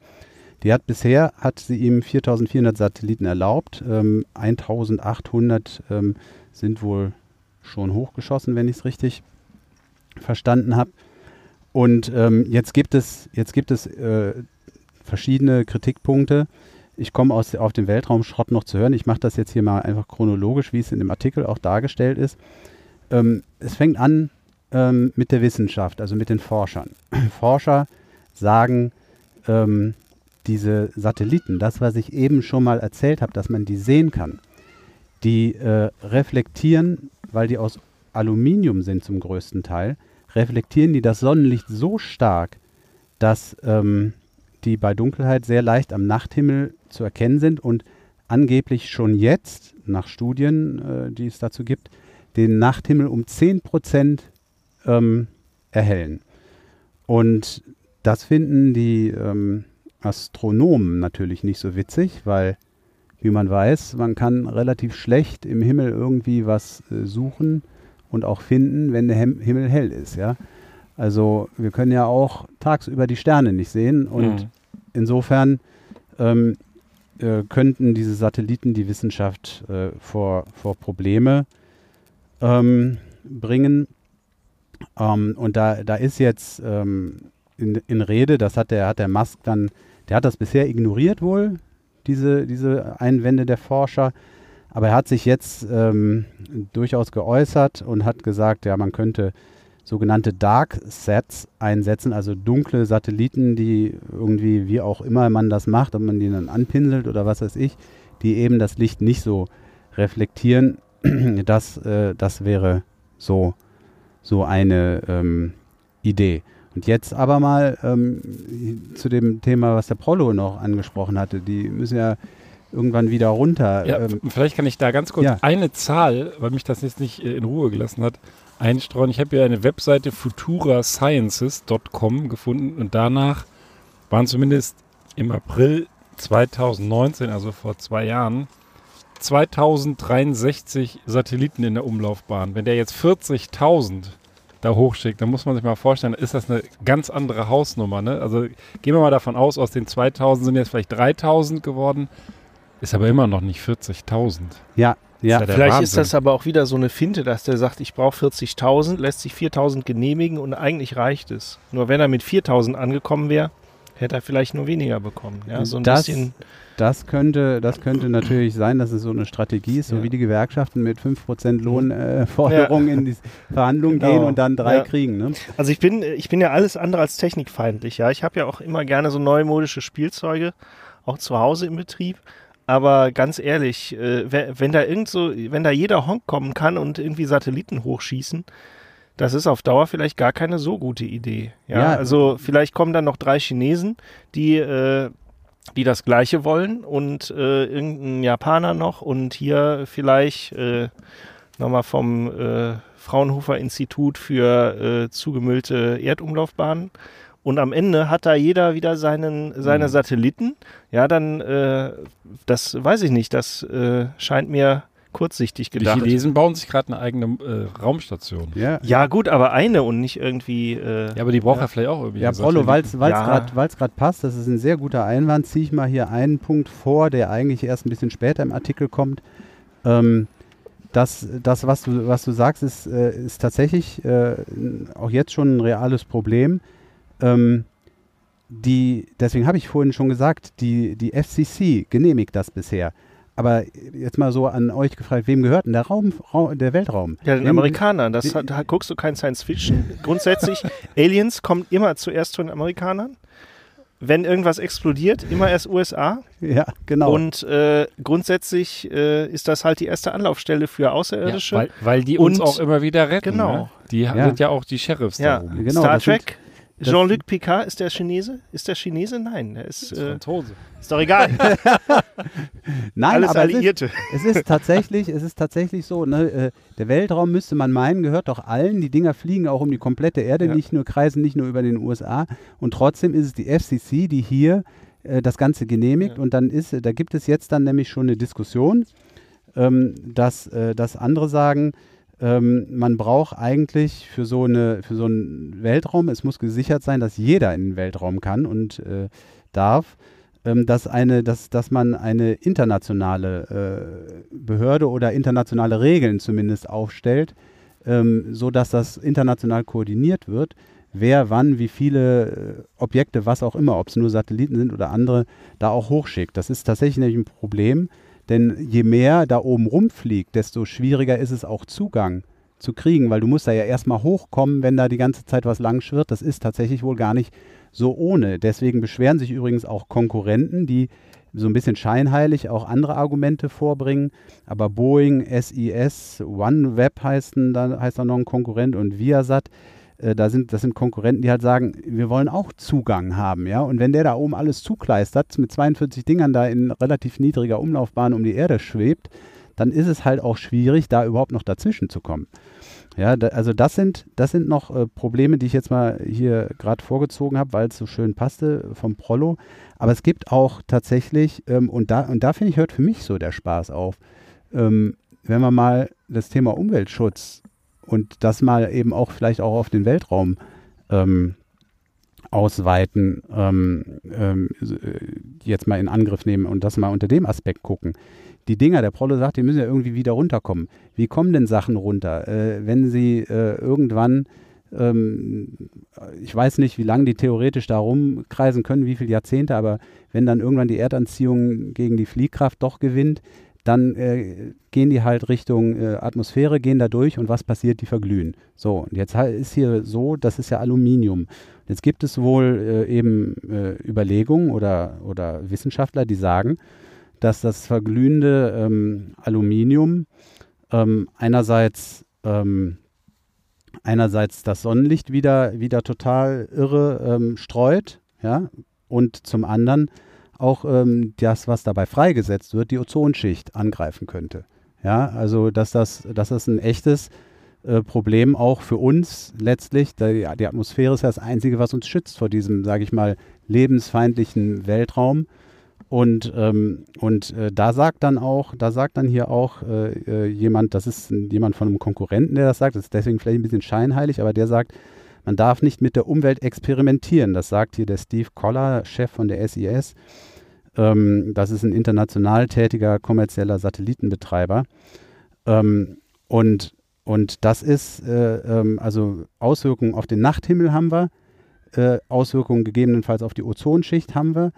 Die hat bisher, hat sie ihm 4400 Satelliten erlaubt. Ähm, 1800 ähm, sind wohl schon hochgeschossen, wenn ich es richtig verstanden habe. Und ähm, jetzt gibt es, jetzt gibt es äh, verschiedene Kritikpunkte. Ich komme auf den Weltraumschrott noch zu hören. Ich mache das jetzt hier mal einfach chronologisch, wie es in dem Artikel auch dargestellt ist. Ähm, es fängt an ähm, mit der Wissenschaft, also mit den Forschern. Forscher sagen, ähm, diese Satelliten, das, was ich eben schon mal erzählt habe, dass man die sehen kann, die äh, reflektieren, weil die aus Aluminium sind zum größten Teil, reflektieren die das Sonnenlicht so stark, dass ähm, die bei Dunkelheit sehr leicht am Nachthimmel zu erkennen sind und angeblich schon jetzt, nach Studien, äh, die es dazu gibt, den Nachthimmel um 10 Prozent ähm, erhellen. Und das finden die ähm, Astronomen natürlich nicht so witzig, weil, wie man weiß, man kann relativ schlecht im Himmel irgendwie was äh, suchen und auch finden, wenn der Hem Himmel hell ist. Ja? Also wir können ja auch tagsüber die Sterne nicht sehen und Mhm. insofern ähm, äh, könnten diese Satelliten die Wissenschaft äh, vor, vor Probleme ähm, bringen. Ähm, und da, da ist jetzt ähm, in, in Rede, das hat der, hat der Musk dann, der hat das bisher ignoriert wohl, diese, diese Einwände der Forscher. Aber er hat sich jetzt ähm, durchaus geäußert und hat gesagt, ja, man könnte sogenannte Dark Sets einsetzen, also dunkle Satelliten, die irgendwie, wie auch immer man das macht, ob man die dann anpinselt oder was weiß ich, die eben das Licht nicht so reflektieren. Das, äh, das wäre so, so eine ähm, Idee. Und jetzt aber mal ähm, zu dem Thema, was der Prollo noch angesprochen hatte. Die müssen ja irgendwann wieder runter. Ja, ähm, vielleicht kann ich da ganz kurz ja. eine Zahl, weil mich das jetzt nicht äh, in Ruhe gelassen hat, einstreuen. Ich habe hier eine Webseite futurasciences.com gefunden und danach waren zumindest im April 2019, also vor zwei Jahren, 2063 Satelliten in der Umlaufbahn. Wenn der jetzt 40.000 da hochschickt, dann muss man sich mal vorstellen, ist das eine ganz andere Hausnummer. Ne? Also gehen wir mal davon aus, aus den 2000 sind jetzt vielleicht 3000 geworden, ist aber immer noch nicht 40.000. ja, ja. Ist ja Vielleicht Wahnsinn. ist das aber auch wieder so eine Finte, dass der sagt, ich brauche 40.000, lässt sich 4.000 genehmigen und eigentlich reicht es. Nur wenn er mit 4.000 angekommen wäre, hätte er vielleicht nur weniger bekommen. Ja, so ein das, bisschen. Das, könnte, das könnte natürlich sein, dass es so eine Strategie ist, so Ja. wie die Gewerkschaften mit 5% Lohnforderungen äh, Forderungen in die Verhandlungen Genau. gehen und dann drei Ja. kriegen. Ne? Also ich bin, ich bin ja alles andere als technikfeindlich. Ja, ich habe ja auch immer gerne so neumodische Spielzeuge, auch zu Hause im Betrieb. Aber ganz ehrlich, äh, wenn, wenn da irgend so, wenn da jeder Honk kommen kann und irgendwie Satelliten hochschießen, das ist auf Dauer vielleicht gar keine so gute Idee. Ja, Ja. also vielleicht kommen dann noch drei Chinesen, die, äh, die das Gleiche wollen und äh, irgendein Japaner noch und hier vielleicht äh, nochmal vom äh, Fraunhofer Institut für äh, zugemüllte Erdumlaufbahnen. Und am Ende hat da jeder wieder seinen, seine Mhm. Satelliten. Ja, dann, äh, das weiß ich nicht, das äh, scheint mir kurzsichtig Die gedacht. Chinesen bauen sich gerade eine eigene äh, Raumstation. Ja, Ja, gut, aber eine und nicht irgendwie. Äh, Ja, aber die braucht ja, vielleicht auch irgendwie. Ja, Prollo, weil es Ja. gerade passt, das ist ein sehr guter Einwand, ziehe ich mal hier einen Punkt vor, der eigentlich erst ein bisschen später im Artikel kommt. Ähm, das, das was, du, was du sagst, ist, äh, ist tatsächlich äh, auch jetzt schon ein reales Problem. Ähm, die, deswegen habe ich vorhin schon gesagt, die, die FCC genehmigt das bisher. Aber jetzt mal so an euch gefragt, wem gehört denn der Raum, Raum der Weltraum? Ja, den Wem- Amerikanern. Das hat, da guckst du kein Science Fiction. Grundsätzlich, Aliens kommen immer zuerst zu den Amerikanern. Wenn irgendwas explodiert, immer erst USA. Ja, genau. Und äh, grundsätzlich äh, ist das halt die erste Anlaufstelle für Ja, Außerirdische. weil, weil die uns Und- auch immer wieder retten. Genau. Ne? Die Ja. sind ja auch die Sheriffs ja, da oben. Genau, Star Trek. Jean-Luc Picard, ist der Chinese? Ist der Chinese? Nein, der ist, ist äh, Franzose. ist doch egal. Nein, Alles aber es ist, Alliierte. es ist tatsächlich, es ist tatsächlich so, ne, äh, der Weltraum müsste man meinen, gehört doch allen. Die Dinger fliegen auch um die komplette Erde, Ja. nicht nur kreisen nicht nur über den USA. Und trotzdem ist es die FCC, die hier äh, das Ganze genehmigt. Ja. Und dann ist, da gibt es jetzt dann nämlich schon eine Diskussion, ähm, dass, äh, dass andere sagen, ähm, man braucht eigentlich für so, eine, für so einen Weltraum, es muss gesichert sein, dass jeder in den Weltraum kann und äh, darf. ähm, dass, eine, dass, dass man eine internationale äh, Behörde oder internationale Regeln zumindest aufstellt, ähm, so dass das international koordiniert wird, wer wann wie viele äh, Objekte, was auch immer, ob es nur Satelliten sind oder andere, da auch hochschickt. Das ist tatsächlich ein Problem, denn je mehr da oben rumfliegt, desto schwieriger ist es auch Zugang zu kriegen, weil du musst da ja erstmal hochkommen, wenn da die ganze Zeit was lang schwirrt. Das ist tatsächlich wohl gar nicht so ohne. Deswegen beschweren sich übrigens auch Konkurrenten, die so ein bisschen scheinheilig auch andere Argumente vorbringen. Aber Boeing, SIS, OneWeb heißen, da heißt da noch ein Konkurrent und Viasat, äh, da sind, das sind Konkurrenten, die halt sagen, wir wollen auch Zugang haben, ja. Und wenn der da oben alles zukleistert, mit 42 Dingern da in relativ niedriger Umlaufbahn um die Erde schwebt, dann ist es halt auch schwierig, da überhaupt noch dazwischen zu kommen. Ja, da, also das sind, das sind noch äh, Probleme, die ich jetzt mal hier gerade vorgezogen habe, weil es so schön passte vom Prollo. Aber es gibt auch tatsächlich, ähm, und da, und da finde ich, hört für mich so der Spaß auf, ähm, wenn wir mal das Thema Umweltschutz und das mal eben auch vielleicht auch auf den Weltraum ähm, ausweiten, ähm, ähm, äh, jetzt mal in Angriff nehmen und das mal unter dem Aspekt gucken die Dinger, der Prollo sagt, die müssen ja irgendwie wieder runterkommen. Wie kommen denn Sachen runter? Äh, wenn sie äh, irgendwann, ähm, ich weiß nicht, wie lange die theoretisch da rumkreisen können, wie viele Jahrzehnte, aber wenn dann irgendwann die Erdanziehung gegen die Fliehkraft doch gewinnt, dann äh, gehen die halt Richtung äh, Atmosphäre, gehen da durch und was passiert? Die verglühen. So, und jetzt ist hier so, das ist ja Aluminium. Jetzt gibt es wohl äh, eben äh, Überlegungen oder, oder Wissenschaftler, die sagen, dass das verglühende ähm, Aluminium ähm, einerseits, ähm, einerseits das Sonnenlicht wieder, wieder total irre ähm, streut, ja, und zum anderen auch ähm, das, was dabei freigesetzt wird, die Ozonschicht angreifen könnte. Ja, also dass das, dass das ein echtes äh, Problem auch für uns letztlich, die, die Atmosphäre ist ja das Einzige, was uns schützt vor diesem, sage ich mal, lebensfeindlichen Weltraum. Und, ähm, und äh, da sagt dann auch, da sagt dann hier auch äh, äh, jemand, das ist jemand von einem Konkurrenten, der das sagt, das ist deswegen vielleicht ein bisschen scheinheilig, aber der sagt, man darf nicht mit der Umwelt experimentieren. Das sagt hier der Steve Koller, Chef von der SIS. Ähm, das ist ein international tätiger kommerzieller Satellitenbetreiber. Ähm, und, und das ist, äh, ähm, also Auswirkungen auf den Nachthimmel haben wir, äh, Auswirkungen gegebenenfalls auf die Ozonschicht haben wir.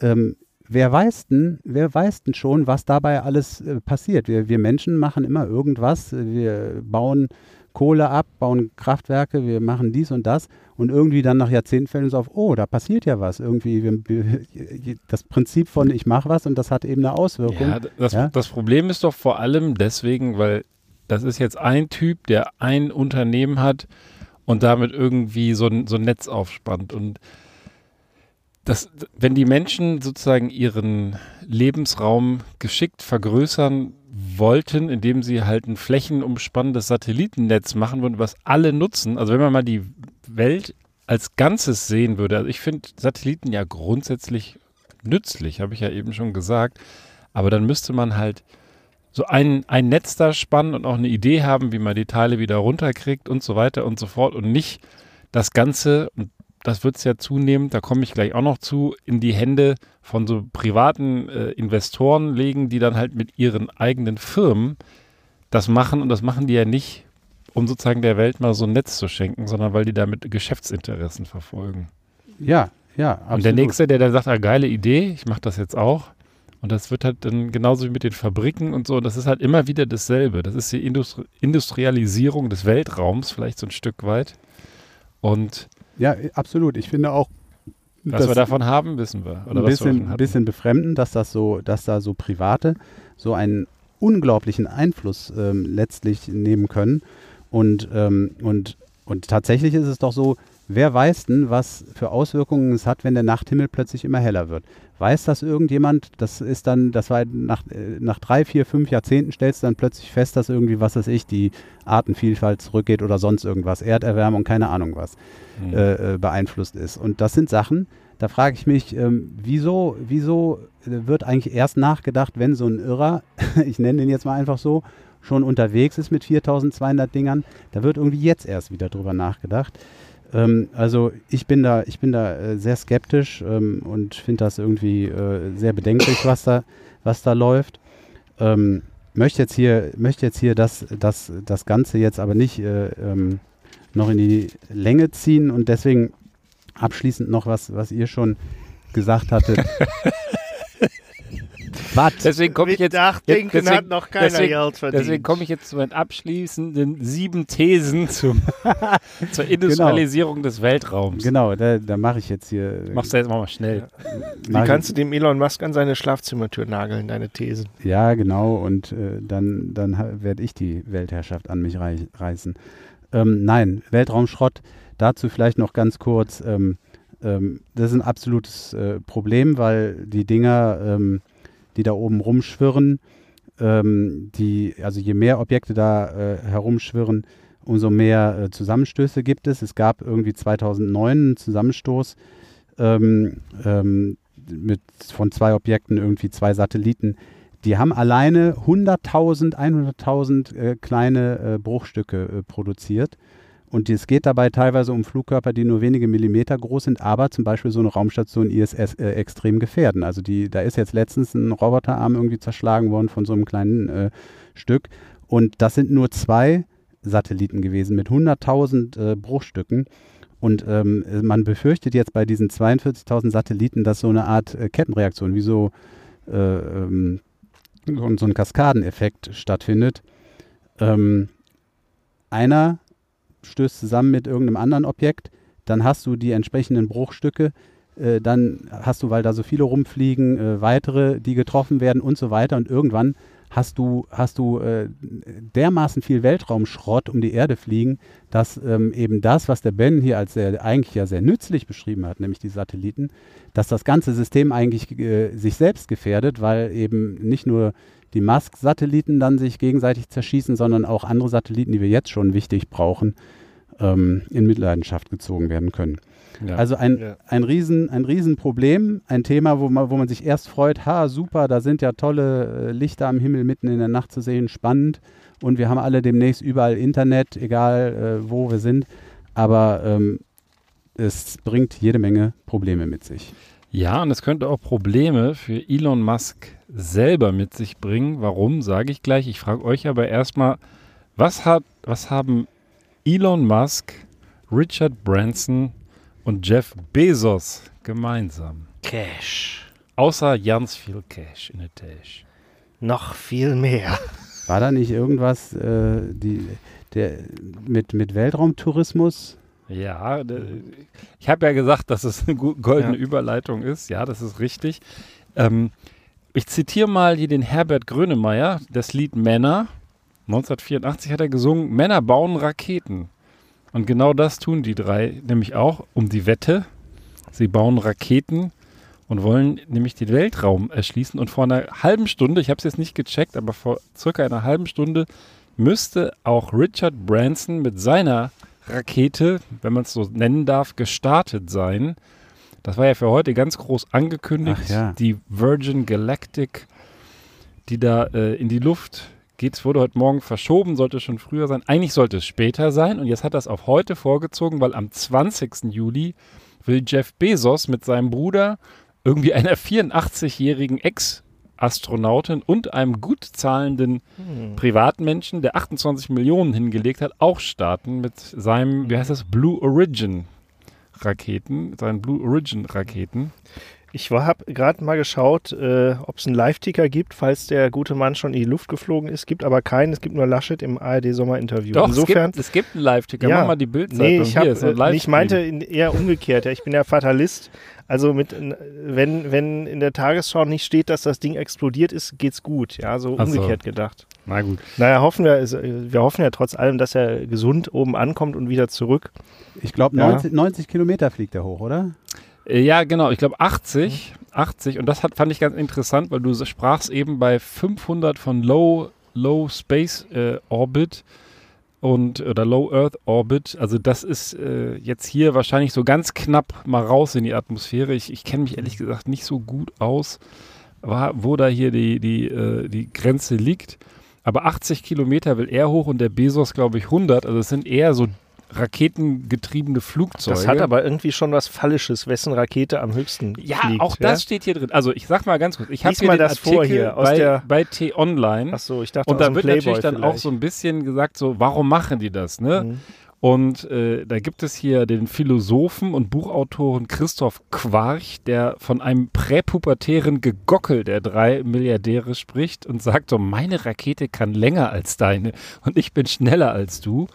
Ähm, wer weiß denn, wer weiß denn schon, was dabei alles äh, passiert? Wir, wir Menschen machen immer irgendwas. Wir bauen Kohle ab, bauen Kraftwerke, wir machen dies und das und irgendwie dann nach Jahrzehnten fällt uns auf, oh, da passiert ja was. Irgendwie wir, das Prinzip von ich mache was und das hat eben eine Auswirkung. Ja, das, ja? das Problem ist doch vor allem deswegen, weil das ist jetzt ein Typ, der ein Unternehmen hat und damit irgendwie so ein, so ein Netz aufspannt und das, wenn die Menschen sozusagen ihren Lebensraum geschickt vergrößern wollten, indem sie halt ein flächenumspannendes Satellitennetz machen würden, was alle nutzen, also wenn man mal die Welt als Ganzes sehen würde, also ich finde Satelliten ja grundsätzlich nützlich, habe ich ja eben schon gesagt, aber dann müsste man halt so ein, ein Netz da spannen und auch eine Idee haben, wie man die Teile wieder runterkriegt und so weiter und so fort. Und nicht das Ganze, und das wird es ja zunehmend, da komme ich gleich auch noch zu, in die Hände von so privaten äh, Investoren legen, die dann halt mit ihren eigenen Firmen das machen. Und das machen die ja nicht, um sozusagen der Welt mal so ein Netz zu schenken, sondern weil die damit Geschäftsinteressen verfolgen. Ja, ja, absolut. Und der Nächste, der dann sagt, ah, geile Idee, ich mache das jetzt auch. Und das wird halt dann genauso wie mit den Fabriken und so. Das ist halt immer wieder dasselbe. Das ist die Industri Industrialisierung des Weltraums, vielleicht so ein Stück weit. Und ja, absolut. Ich finde auch, was wir davon haben, wissen wir. Oder ein bisschen, wir bisschen befremden, dass das so, dass da so Private so einen unglaublichen Einfluss ähm, letztlich nehmen können. Und, ähm, und, und tatsächlich ist es doch so, wer weiß denn, was für Auswirkungen es hat, wenn der Nachthimmel plötzlich immer heller wird? Weiß das irgendjemand? Das ist dann, das war nach, äh, nach drei, vier, fünf Jahrzehnten stellst du dann plötzlich fest, dass irgendwie, was weiß ich, die Artenvielfalt zurückgeht oder sonst irgendwas, Erderwärmung, keine Ahnung was, mhm. äh, äh beeinflusst ist. Und das sind Sachen, da frage ich mich, ähm, wieso, wieso wird eigentlich erst nachgedacht, wenn so ein Irrer, ich nenne den jetzt mal einfach so, schon unterwegs ist mit 4200 Dingern, da wird irgendwie jetzt erst wieder drüber nachgedacht. Ähm, also ich bin da, ich bin da äh, sehr skeptisch ähm, und finde das irgendwie äh, sehr bedenklich, was da, was da läuft. Ähm, möchte jetzt hier, möchte jetzt hier das, das, das Ganze jetzt aber nicht äh, ähm, noch in die Länge ziehen und deswegen abschließend noch was, was ihr schon gesagt hattet. Was? Deswegen komme ich jetzt. Nachdenken deswegen, hat noch keiner deswegen, Geld verdient. Deswegen komme ich jetzt zu meinen abschließenden sieben Thesen zum, zur Industrialisierung des Weltraums. Genau, da, da mache ich jetzt hier. Machst du jetzt mal schnell. Wie kannst du dem Elon Musk an seine Schlafzimmertür nageln, deine Thesen? Ja, genau. Und äh, dann, dann werde ich die Weltherrschaft an mich rei reißen. Ähm, nein, Weltraumschrott. Dazu vielleicht noch ganz kurz. Ähm, ähm, das ist ein absolutes äh, Problem, weil die Dinger, ähm, die da oben rumschwirren, ähm, die, also je mehr Objekte da äh, herumschwirren, umso mehr äh, Zusammenstöße gibt es. Es gab irgendwie 2009 einen Zusammenstoß ähm, ähm, mit, von zwei Objekten, irgendwie zwei Satelliten. Die haben alleine 100.000, 100.000 äh, kleine äh, Bruchstücke äh, produziert. Und es geht dabei teilweise um Flugkörper, die nur wenige Millimeter groß sind, aber zum Beispiel so eine Raumstation ISS äh, extrem gefährden. Also die, da ist jetzt letztens ein Roboterarm irgendwie zerschlagen worden von so einem kleinen äh, Stück. Und das sind nur zwei Satelliten gewesen mit 100.000 äh, Bruchstücken. Und ähm, man befürchtet jetzt bei diesen 42.000 Satelliten, dass so eine Art äh, Kettenreaktion, wie so, äh, ähm, so ein Kaskadeneffekt stattfindet. Ähm, einer stößt zusammen mit irgendeinem anderen Objekt, dann hast du die entsprechenden Bruchstücke, äh, dann hast du, weil da so viele rumfliegen, äh, weitere, die getroffen werden und so weiter. Und irgendwann hast du, hast du äh, dermaßen viel Weltraumschrott um die Erde fliegen, dass ähm, eben das, was der Ben hier als sehr, eigentlich ja sehr nützlich beschrieben hat, nämlich die Satelliten, dass das ganze System eigentlich äh, sich selbst gefährdet, weil eben nicht nur die Musk-Satelliten dann sich gegenseitig zerschießen, sondern auch andere Satelliten, die wir jetzt schon wichtig brauchen, ähm, in Mitleidenschaft gezogen werden können. Ja. Also ein, ja. ein, Riesen, ein Riesenproblem, ein Thema, wo man, wo man sich erst freut, ha, super, da sind ja tolle äh, Lichter am Himmel mitten in der Nacht zu sehen, spannend und wir haben alle demnächst überall Internet, egal äh, wo wir sind, aber ähm, es bringt jede Menge Probleme mit sich. Ja, und es könnte auch Probleme für Elon Musk selber mit sich bringen. Warum, sage ich gleich. Ich frage euch aber erstmal, was, hat, was haben Elon Musk, Richard Branson und Jeff Bezos gemeinsam? Cash. Außer ganz viel Cash in der Tasche. Noch viel mehr. War da nicht irgendwas äh, die, der, mit, mit Weltraumtourismus? Ja, ich habe ja gesagt, dass es eine goldene ja. Überleitung ist. Ja, das ist richtig. Ähm, ich zitiere mal hier den Herbert Grönemeyer, das Lied Männer. 1984 hat er gesungen, Männer bauen Raketen. Und genau das tun die drei nämlich auch um die Wette. Sie bauen Raketen und wollen nämlich den Weltraum erschließen. Und vor einer halben Stunde, ich habe es jetzt nicht gecheckt, aber vor circa einer halben Stunde müsste auch Richard Branson mit seiner Rakete, wenn man es so nennen darf, gestartet sein. Das war ja für heute ganz groß angekündigt. Ja. Die Virgin Galactic, die da äh, in die Luft geht. Es wurde heute Morgen verschoben, sollte schon früher sein. Eigentlich sollte es später sein. Und jetzt hat das auf heute vorgezogen, weil am 20. Juli will Jeff Bezos mit seinem Bruder irgendwie einer 84-jährigen Ex- Astronautin und einem gut zahlenden hm. Privatmenschen, der 28 Millionen hingelegt hat, auch starten mit seinem, wie heißt das, Blue Origin Raketen, seinen Blue Origin Raketen. Ich habe gerade mal geschaut, äh, ob es einen Live-Ticker gibt, falls der gute Mann schon in die Luft geflogen ist. Gibt aber keinen. Es gibt nur Laschet im ARD-Sommerinterview. Doch, Insofern, es, gibt, es gibt einen Live-Ticker. Ja, Mach mal die Bildzeitung. Nee, ich, hab, Hier, äh, ich meinte eher umgekehrt. Ja, ich bin ja Fatalist. Also mit, wenn, wenn in der Tagesschau nicht steht, dass das Ding explodiert ist, geht's gut. Ja, so Ach umgekehrt so. gedacht. Na gut. Naja, hoffen wir, wir hoffen ja trotz allem, dass er gesund oben ankommt und wieder zurück. Ich glaube, 90, ja. 90 Kilometer fliegt er hoch, oder? Äh, ja, genau. Ich glaube 80. 80. Und das hat, fand ich ganz interessant, weil du sprachst eben bei 500 von Low, Low Space äh, Orbit und oder Low Earth Orbit. Also das ist äh, jetzt hier wahrscheinlich so ganz knapp mal raus in die Atmosphäre. Ich, ich kenne mich ehrlich gesagt nicht so gut aus, wo da hier die, die, äh, die Grenze liegt. Aber 80 Kilometer will er hoch und der Bezos, glaube ich, 100. Also es sind eher so raketengetriebene Flugzeuge. Das hat aber irgendwie schon was Fallisches, wessen Rakete am höchsten ja, fliegt. auch das steht hier drin. Also ich sag mal ganz kurz, ich habe mal das vor Artikel hier aus bei, der- bei T-Online. Ach so, ich dachte Und da wird Playboy natürlich dann auch vielleicht. so ein bisschen gesagt, so, warum machen die das, ne? Mhm. Und äh, da gibt es hier den Philosophen und Buchautoren Christoph Quarch, der von einem präpubertären Gegockel der drei Milliardäre spricht und sagt so, meine Rakete kann länger als deine und ich bin schneller als du.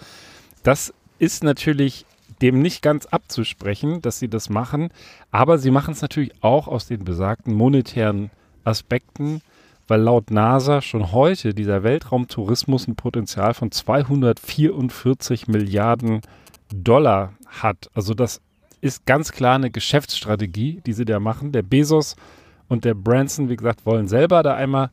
Das ist natürlich dem nicht ganz abzusprechen, dass sie das machen, aber sie machen es natürlich auch aus den besagten monetären Aspekten, weil laut NASA schon heute dieser Weltraumtourismus ein Potenzial von 244 Milliarden Dollar hat. Also das ist ganz klar eine Geschäftsstrategie, die sie da machen. Der Bezos und der Branson, wie gesagt, wollen selber da einmal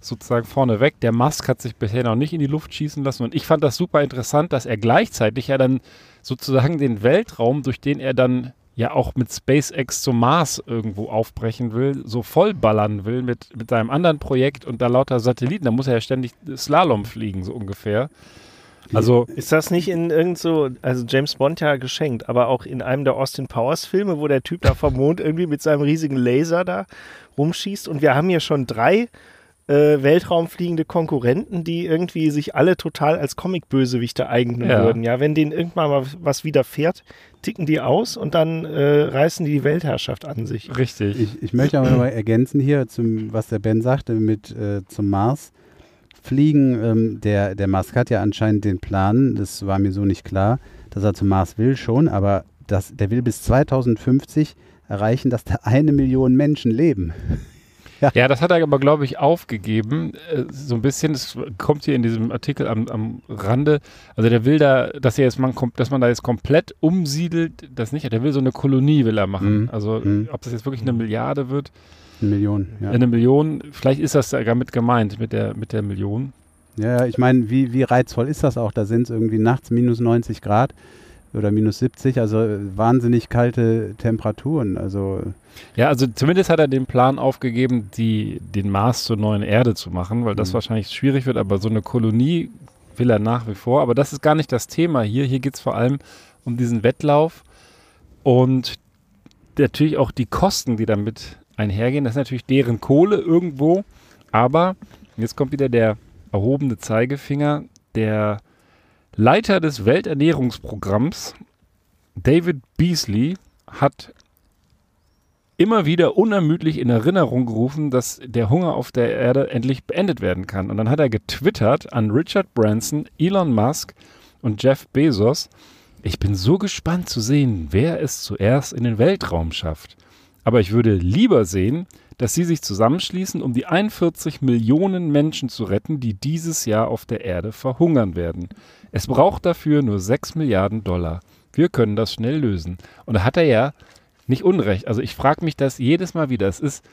sozusagen vorne weg. Der Musk hat sich bisher noch nicht in die Luft schießen lassen und ich fand das super interessant, dass er gleichzeitig ja dann sozusagen den Weltraum, durch den er dann ja auch mit SpaceX zum Mars irgendwo aufbrechen will, so vollballern will mit, mit seinem anderen Projekt und da lauter Satelliten, da muss er ja ständig Slalom fliegen, so ungefähr. Also, Ist das nicht in irgend so, also James Bond ja geschenkt, aber auch in einem der Austin Powers Filme, wo der Typ da vom Mond irgendwie mit seinem riesigen Laser da rumschießt und wir haben hier schon drei äh, Weltraumfliegende Konkurrenten, die irgendwie sich alle total als Comic-Bösewichte eignen Ja. würden. Ja, wenn denen irgendwann mal was widerfährt, ticken die aus und dann äh, reißen die die Weltherrschaft an sich. richtig. Ich, ich möchte aber noch mal ergänzen hier, zum, was der Ben sagte, mit äh, zum Mars fliegen. Ähm, der, der Musk hat ja anscheinend den Plan, das war mir so nicht klar, dass er zum Mars will schon, aber das, der will bis 2050 erreichen, dass da eine Million Menschen leben. Ja, das hat er aber, glaube ich, aufgegeben. Äh, so ein bisschen, das kommt hier in diesem Artikel am, am Rande. Also der will da, dass er jetzt man, dass man da jetzt komplett umsiedelt, das nicht. Der will so eine Kolonie will er machen. Mhm. Also Mhm. ob das jetzt wirklich eine Milliarde wird, Eine Million, ja. eine Million, vielleicht ist das sogar mit gemeint, mit der, mit der Million. Ja, ja, ich meine, wie, wie reizvoll ist das auch? Da sind es irgendwie nachts minus 90 Grad oder minus 70, also äh, wahnsinnig kalte Temperaturen. Also Ja, also zumindest hat er den Plan aufgegeben, die, den Mars zur neuen Erde zu machen, weil das Mhm. wahrscheinlich schwierig wird, aber so eine Kolonie will er nach wie vor. Aber das ist gar nicht das Thema hier. Hier geht es vor allem um diesen Wettlauf und natürlich auch die Kosten, die damit einhergehen. Das ist natürlich deren Kohle irgendwo, aber jetzt kommt wieder der erhobene Zeigefinger. Der Leiter des Welternährungsprogramms, David Beasley, hat immer wieder unermüdlich in Erinnerung gerufen, dass der Hunger auf der Erde endlich beendet werden kann. Und dann hat er getwittert an Richard Branson, Elon Musk und Jeff Bezos, ich bin so gespannt zu sehen, wer es zuerst in den Weltraum schafft. Aber ich würde lieber sehen, dass sie sich zusammenschließen, um die 41 Millionen Menschen zu retten, die dieses Jahr auf der Erde verhungern werden. Es braucht dafür nur 6 Milliarden Dollar. Wir können das schnell lösen. Und da hat er ja nicht unrecht. Also ich frage mich das jedes Mal wieder. Es ist,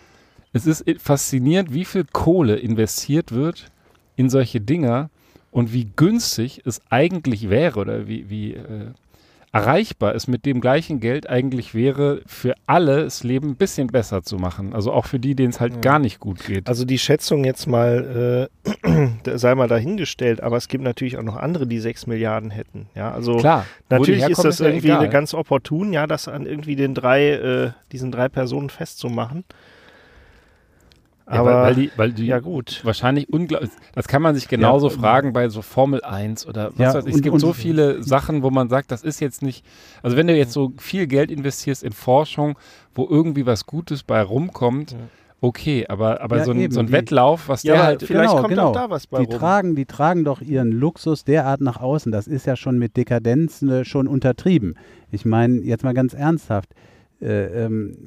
es ist faszinierend, wie viel Kohle investiert wird in solche Dinger und wie günstig es eigentlich wäre oder wie, wie äh, erreichbar es mit dem gleichen Geld eigentlich wäre, für alle das Leben ein bisschen besser zu machen. Also auch für die, denen es halt Ja. gar nicht gut geht. Also die Schätzung jetzt mal, äh, sei mal dahingestellt, aber es gibt natürlich auch noch andere, die 6 Milliarden hätten. Ja, also Klar, natürlich ist das ja irgendwie eine ganz opportun, ja, das an irgendwie den drei, äh, diesen drei Personen festzumachen. Ja, Aber weil, weil die, weil die ja gut. wahrscheinlich unglaublich. Das kann man sich genauso Ja, fragen bei so Formel 1 oder was Ja, weiß ich. Es und- gibt und- so viele Sachen, wo man sagt, das ist jetzt nicht. Also wenn du jetzt so viel Geld investierst in Forschung, wo irgendwie was Gutes bei rumkommt, Ja. okay, aber, aber so, ein, so ein die- Wettlauf, was der halt. vielleicht Genau, kommt genau. auch da was bei die rum. tragen, die tragen doch ihren Luxus derart nach außen. Das ist ja schon mit Dekadenz äh, schon untertrieben. Ich meine, jetzt mal ganz ernsthaft. Äh, ähm,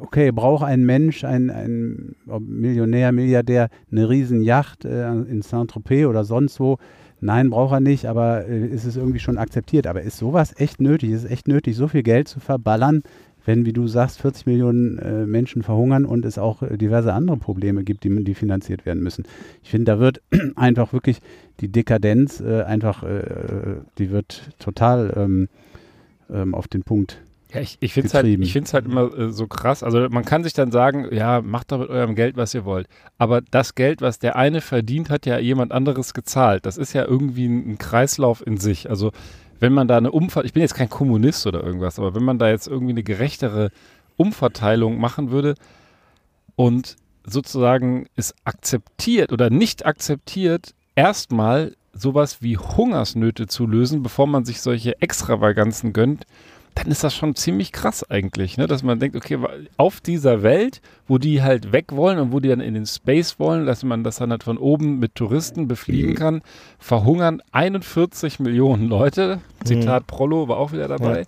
okay, braucht ein Mensch, ein, ein Millionär, Milliardär, eine riesen Yacht äh, in Saint-Tropez oder sonst wo? Nein, braucht er nicht, aber äh, ist es irgendwie schon akzeptiert. Aber ist sowas echt nötig? Ist es echt nötig, so viel Geld zu verballern, wenn, wie du sagst, 40 Millionen Menschen verhungern und es auch diverse andere Probleme gibt, die, die finanziert werden müssen? Ich finde, da wird einfach wirklich die Dekadenz einfach, die wird total ähm, ähm, auf den Punkt. Ja, ich, ich finde es halt, getrieben. ich find's halt immer äh, so krass. Also man kann sich dann sagen, ja, macht doch mit eurem Geld, was ihr wollt. Aber das Geld, was der eine verdient, hat ja jemand anderes gezahlt. Das ist ja irgendwie ein, ein Kreislauf in sich. Also wenn man da eine Umver ich bin jetzt kein Kommunist oder irgendwas, aber wenn man da jetzt irgendwie eine gerechtere Umverteilung machen würde und sozusagen es akzeptiert oder nicht akzeptiert, erstmal sowas wie Hungersnöte zu lösen, bevor man sich solche Extravaganzen gönnt, dann ist das schon ziemlich krass eigentlich, ne? dass man denkt, okay, auf dieser Welt, wo die halt weg wollen und wo die dann in den Space wollen, dass man das dann halt von oben mit Touristen befliegen kann, verhungern 41 Millionen Leute. Zitat Prollo war auch wieder dabei. Ja.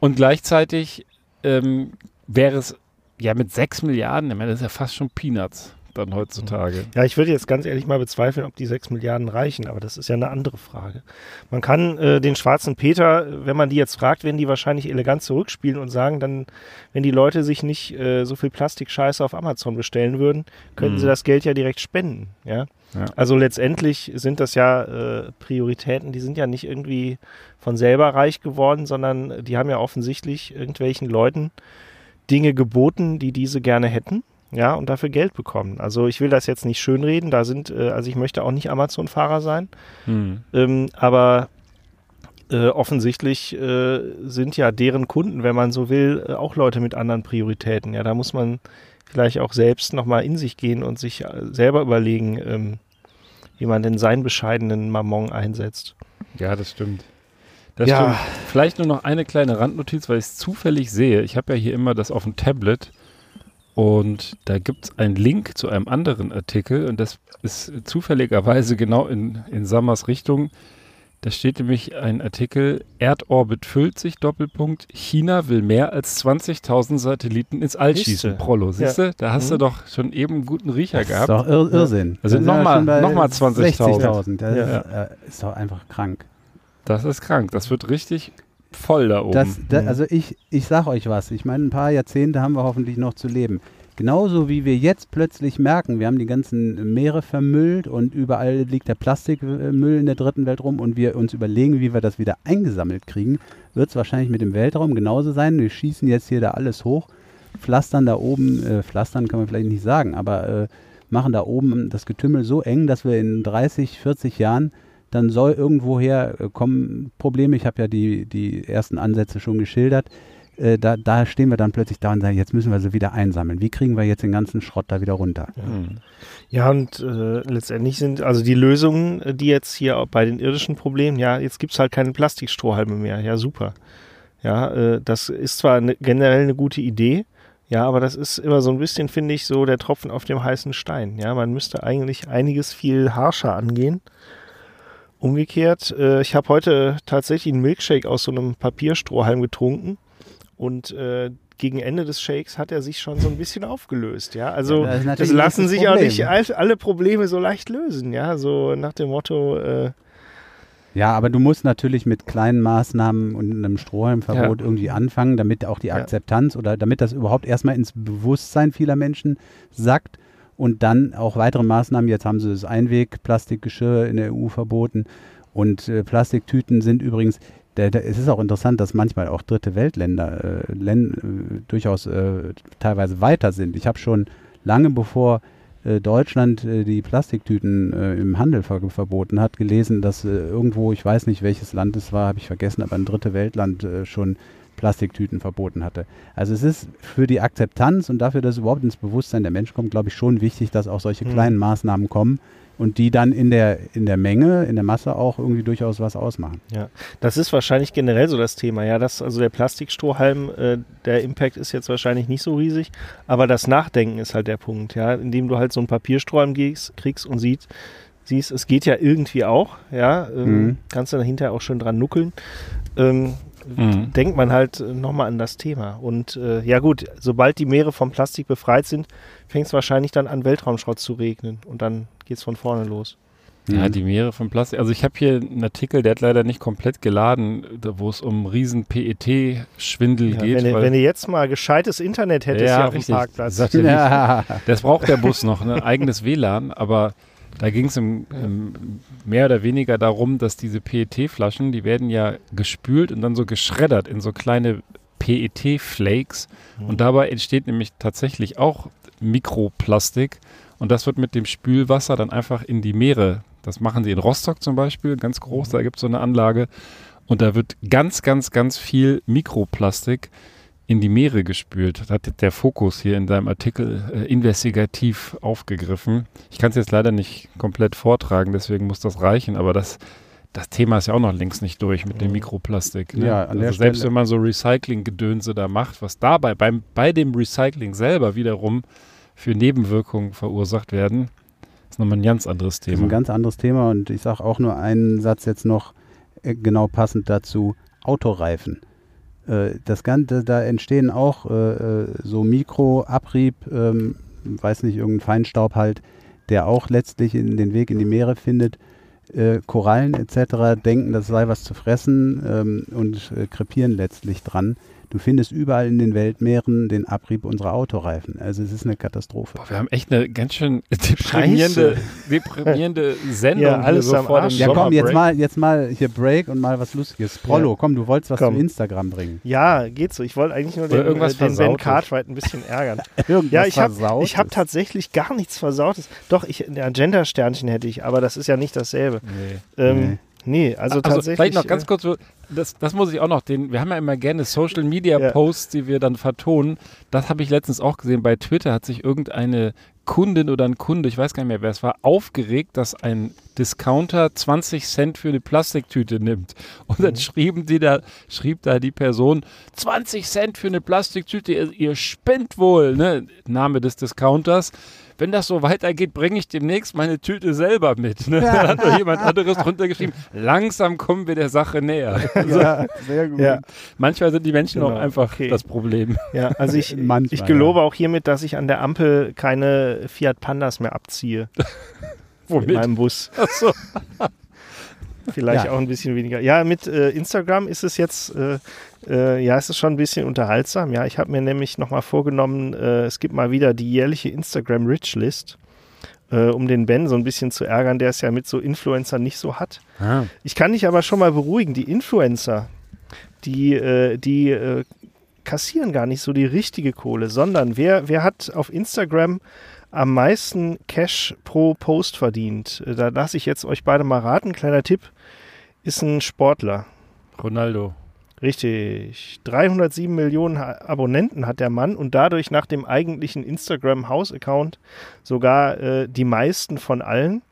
Und gleichzeitig ähm, wäre es ja mit 6 Milliarden, ich meine, das ist ja fast schon Peanuts dann heutzutage. Ja, ich würde jetzt ganz ehrlich mal bezweifeln, ob die 6 Milliarden reichen, aber das ist ja eine andere Frage. Man kann äh, den schwarzen Peter, wenn man die jetzt fragt, werden die wahrscheinlich elegant zurückspielen und sagen dann, wenn die Leute sich nicht äh, so viel Plastikscheiße auf Amazon bestellen würden, könnten Mhm. sie das Geld ja direkt spenden. Ja? Ja. Also letztendlich sind das ja äh, Prioritäten, die sind ja nicht irgendwie von selber reich geworden, sondern die haben ja offensichtlich irgendwelchen Leuten Dinge geboten, die diese gerne hätten ja, und dafür Geld bekommen. Also ich will das jetzt nicht schönreden, da sind, äh, also ich möchte auch nicht Amazon-Fahrer sein, Hm. ähm, aber äh, offensichtlich äh, sind ja deren Kunden, wenn man so will, äh, auch Leute mit anderen Prioritäten. Ja, da muss man vielleicht auch selbst nochmal in sich gehen und sich äh, selber überlegen, ähm, wie man denn seinen bescheidenen Mammon einsetzt. Ja, das stimmt. Das Ja. stimmt. Vielleicht nur noch eine kleine Randnotiz, weil ich es zufällig sehe. Ich habe ja hier immer das auf dem Tablet und da gibt es einen Link zu einem anderen Artikel und das ist zufälligerweise genau in, in Sammers Richtung. Da steht nämlich ein Artikel, Erdorbit füllt sich, Doppelpunkt, China will mehr als 20.000 Satelliten ins All Siehste. schießen. Prollo, siehst du? Da hast du Mhm. doch schon eben einen guten Riecher Das ist gehabt. doch Ir Irrsinn. Also sind noch wir mal- schon bei noch mal 20.000. 60.000. Das Ja. ist, äh, ist doch einfach krank. Das ist krank. Das wird richtig voll da oben. Das, da, Mhm. also ich, ich sag euch was, ich meine, ein paar Jahrzehnte haben wir hoffentlich noch zu leben. Genauso wie wir jetzt plötzlich merken, wir haben die ganzen Meere vermüllt und überall liegt der Plastikmüll in der dritten Welt rum und wir uns überlegen, wie wir das wieder eingesammelt kriegen, wird es wahrscheinlich mit dem Weltraum genauso sein. Wir schießen jetzt hier da alles hoch, pflastern da oben, äh, pflastern kann man vielleicht nicht sagen, aber äh, machen da oben das Getümmel so eng, dass wir in 30, 40 Jahren dann soll irgendwoher äh, kommen Probleme. Ich habe ja die, die ersten Ansätze schon geschildert. Äh, da, da stehen wir dann plötzlich da und sagen, jetzt müssen wir sie wieder einsammeln. Wie kriegen wir jetzt den ganzen Schrott da wieder runter? Hm. Ja, und äh, letztendlich sind also die Lösungen, äh, die jetzt hier auch bei den irdischen Problemen, ja, jetzt gibt's halt keine Plastikstrohhalme mehr. Ja, super. Ja, äh, das ist zwar ne, generell eine gute Idee, ja, aber das ist immer so ein bisschen, finde ich, so der Tropfen auf dem heißen Stein. Ja, man müsste eigentlich einiges viel harscher angehen. Umgekehrt, äh, ich habe heute tatsächlich einen Milkshake aus so einem Papierstrohhalm getrunken und äh, gegen Ende des Shakes hat er sich schon so ein bisschen aufgelöst, ja. Also Ja, natürlich lassen sich auch Problem. nicht all, alle Probleme so leicht lösen, ja. So nach dem Motto, äh, Ja, aber du musst natürlich mit kleinen Maßnahmen und einem Strohhalmverbot irgendwie anfangen, damit auch die Ja. Akzeptanz oder damit das überhaupt erstmal ins Bewusstsein vieler Menschen sackt und dann auch weitere Maßnahmen. Jetzt haben sie das Einweg-Plastikgeschirr in der EU verboten und äh, Plastiktüten sind übrigens, der, der, es ist auch interessant, dass manchmal auch dritte Weltländer äh, Län- äh, durchaus äh, teilweise weiter sind. Ich habe schon lange bevor äh, Deutschland äh, die Plastiktüten im Handel ver verboten hat, gelesen, dass irgendwo, ich weiß nicht welches Land es war, habe ich vergessen, aber ein dritte Weltland schon Plastiktüten verboten hatte. Also es ist für die Akzeptanz und dafür, dass es überhaupt ins Bewusstsein der Menschen kommt, glaube ich schon wichtig, dass auch solche Mhm. kleinen Maßnahmen kommen und die dann in der, in der Menge, in der Masse auch irgendwie durchaus was ausmachen. das ist wahrscheinlich generell so das Thema, ja. Das, also der Plastikstrohhalm, äh, der Impact ist jetzt wahrscheinlich nicht so riesig, aber das Nachdenken ist halt der Punkt, ja. Indem du halt so einen Papierstrohhalm kriegst, kriegst und siehst, siehst, es geht ja irgendwie auch, ja. Ähm, Mhm. Kannst du dahinter auch schön dran nuckeln. Ähm, Mhm. denkt man halt nochmal an das Thema. Und äh, ja gut, sobald die Meere vom Plastik befreit sind, fängt es wahrscheinlich dann an, Weltraumschrott zu regnen. Und dann geht es von vorne los. Ja, Mhm. die Meere von Plastik. Also ich habe hier einen Artikel, der hat leider nicht komplett geladen, wo es um riesen PET-Schwindel Ja, geht. wenn, wenn du jetzt mal gescheites Internet hättest Ja, hier auf dem. Parkplatz. Ja. Das braucht der Bus noch, ne? eigenes WLAN, aber da ging es mehr oder weniger darum, dass diese PET-Flaschen, die werden ja gespült und dann so geschreddert in so kleine PET-Flakes Mhm. und dabei entsteht nämlich tatsächlich auch Mikroplastik Und das wird mit dem Spülwasser dann einfach in die Meere. Das machen sie in Rostock zum Beispiel, ganz groß. Da gibt es so eine Anlage. Und da wird ganz, ganz, ganz viel Mikroplastik in die Meere gespült. Das hat der Fokus hier in seinem Artikel äh, investigativ aufgegriffen. Ich kann es jetzt leider nicht komplett vortragen, deswegen muss das reichen, aber das, das Thema ist ja auch noch längst nicht durch mit dem Mikroplastik. Ne? Ja, also selbst Stelle- wenn man so Recycling-Gedönse da macht, was dabei beim, bei dem Recycling selber wiederum für Nebenwirkungen verursacht werden, ist nochmal ein ganz anderes Das ist ein Thema. ganz anderes Thema und ich sage auch nur einen Satz jetzt noch äh, genau passend dazu: Autoreifen. Äh, Das Ganze, da entstehen auch äh, äh, so Mikroabrieb, ähm, weiß nicht, irgendein Feinstaub halt, der auch letztlich in den Weg in die Meere findet. Korallen etc. denken, das sei was zu fressen ähm, und krepieren letztlich dran. Du findest überall in den Weltmeeren den Abrieb unserer Autoreifen. Also es ist eine Katastrophe. Boah, wir haben echt eine ganz schön deprimierende, deprimierende Sendung Ja, hier alles so am vor dem Arsch. Ja, komm, jetzt mal, jetzt mal hier Break und mal was Lustiges. Prollo, Ja. komm, du wolltest was Komm. zu Instagram bringen. Ja, geht so. Ich wollte eigentlich nur den, irgendwas äh, den Ben. Cartwright ein bisschen ärgern. Irgendwas ja, ich habe ich hab tatsächlich gar nichts Versautes. Doch, ich, ein Agenda-Sternchen hätte ich, aber das ist ja nicht dasselbe. Nee. Ähm, nee. Also, Also tatsächlich. vielleicht noch ganz äh, kurz, das, das muss ich auch noch, den, wir haben ja immer gerne Social Media Ja. Posts, die wir dann vertonen. Das habe ich letztens auch gesehen. Bei Twitter hat sich irgendeine Kundin oder ein Kunde, ich weiß gar nicht mehr, wer es war, aufgeregt, dass ein Discounter 20 Cent für eine Plastiktüte nimmt. Und dann schrieben die da, schrieb da die Person, 20 Cent für eine Plastiktüte, ihr, ihr spinnt wohl, ne? Name des Discounters. Wenn das so weitergeht, bringe ich demnächst meine Tüte selber mit. Ne? Da hat doch jemand anderes drunter geschrieben. Langsam kommen wir der Sache näher. Also, ja, sehr gut. Ja, manchmal sind die Menschen Genau, auch einfach okay. das Problem. ja, also ich, Manchmal, ich gelobe ja. auch hiermit, dass ich an der Ampel keine Fiat Pandas mehr abziehe. Mit meinem Bus. Achso. Vielleicht Ja. auch ein bisschen weniger. Ja, mit äh, Instagram ist es jetzt, äh, äh, ja, es ist schon ein bisschen unterhaltsam. Ja, ich habe mir nämlich nochmal vorgenommen, äh, es gibt mal wieder die jährliche Instagram Rich List, äh, um den Ben so ein bisschen zu ärgern, der es ja mit so Influencern nicht so hat. Ah. Ich kann dich aber schon mal beruhigen, die Influencer, die, äh, die kassieren gar nicht so die richtige Kohle, sondern wer, wer hat auf Instagram am meisten Cash pro Post verdient? Äh, Da lasse ich jetzt euch beide mal raten. Kleiner Tipp, ist ein Sportler. Ronaldo. Richtig. 307 Millionen Abonnenten hat der Mann und dadurch nach dem eigentlichen Instagram-Haus-Account sogar äh, die meisten von allen.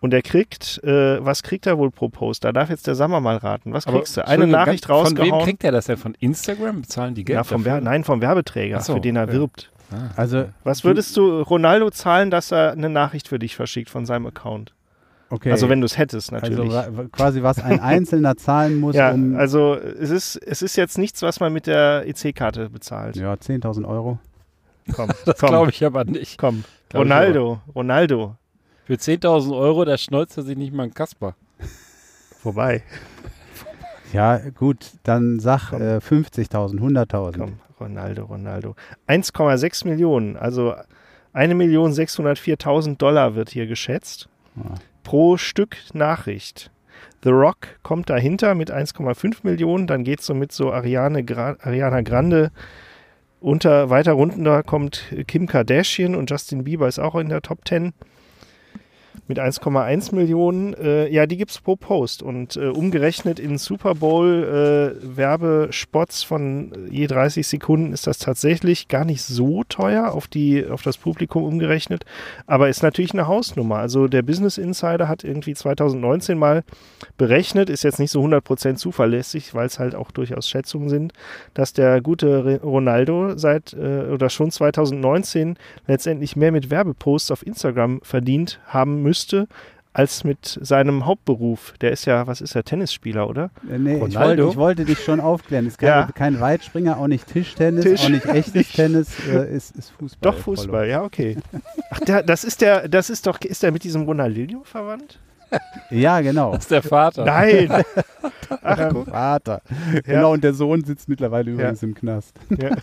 Und er kriegt, äh, was kriegt er wohl pro Post? Da darf jetzt der Sammer mal raten. Was kriegst du? Eine Nachricht ganz- Von wem rausgehauen? kriegt er das denn? Von Instagram? Bezahlen die Geld ja, vom Nein, vom Werbeträger, so, für den er ja. wirbt. Also, Was würdest du Ronaldo zahlen, dass er eine Nachricht für dich verschickt von seinem Account? okay. Also wenn du es hättest, also natürlich. wa- quasi was ein Einzelner zahlen muss, ja, um also es ist, es ist jetzt nichts, was man mit der EC-Karte bezahlt. ja, 10.000 Euro. Komm, Das glaube ich aber nicht. komm. Glaub Ronaldo, Ronaldo. Für 10.000 Euro, da schneuzt er sich nicht mal ein Kasper. Vorbei. Ja, gut, dann sag äh, 50.000, 100.000. Ronaldo, Ronaldo. 1,6 Millionen, also 1.604.000 Dollar wird hier geschätzt. Ja. Pro Stück Nachricht. The Rock kommt dahinter mit 1,5 Millionen, dann geht es so mit so Ariane Gra Ariana Grande unter, weiter runter kommt Kim Kardashian und Justin Bieber ist auch in der Top 10 mit 1,1 Millionen. Äh, ja, die gibt es pro Post und äh, umgerechnet in Super Bowl äh, Werbespots von je 30 Sekunden ist das tatsächlich gar nicht so teuer auf, die, auf das Publikum umgerechnet, aber ist natürlich eine Hausnummer. Also der Business Insider hat irgendwie 2019 mal berechnet, ist jetzt nicht so 100% zuverlässig, weil es halt auch durchaus Schätzungen sind, dass der gute Ronaldo seit äh, oder schon 2019 letztendlich mehr mit Werbeposts auf Instagram verdient haben müsste, als mit seinem Hauptberuf. Der ist ja, was ist er, Tennisspieler, oder? Äh, nee, ich Ronaldo? wollte, ich wollte dich schon aufklären. Es ist kein, Ja. kein Weitspringer, auch nicht Tischtennis, Tisch- auch nicht echtes Tennis, äh, ist, ist Fußball. Doch, Fußball, ja, okay. Ach, der, das ist der, das ist doch, ist der mit diesem Ronaldinho verwandt? Ja, genau. Das ist der Vater. Nein! Ach, guck. Vater. Genau, und der Sohn sitzt mittlerweile Ja. übrigens im Knast. Ja.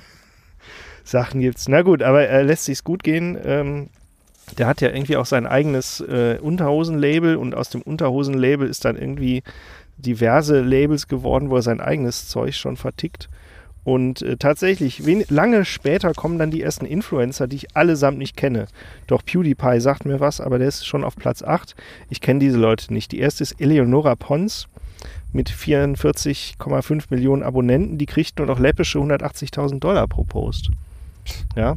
Sachen gibt's. Na gut, aber er lässt sich's gut gehen. Ähm, der hat ja irgendwie auch sein eigenes äh, Unterhosenlabel und aus dem Unterhosenlabel ist dann irgendwie diverse Labels geworden, wo er sein eigenes Zeug schon vertickt. Und äh, tatsächlich, lange später kommen dann die ersten Influencer, die ich allesamt nicht kenne. Doch PewDiePie sagt mir was, aber der ist schon auf Platz 8. Ich kenne diese Leute nicht. Die erste ist Eleonora Pons mit 44,5 Millionen Abonnenten. Die kriegt nur noch läppische 180.000 Dollar pro Post. Ja,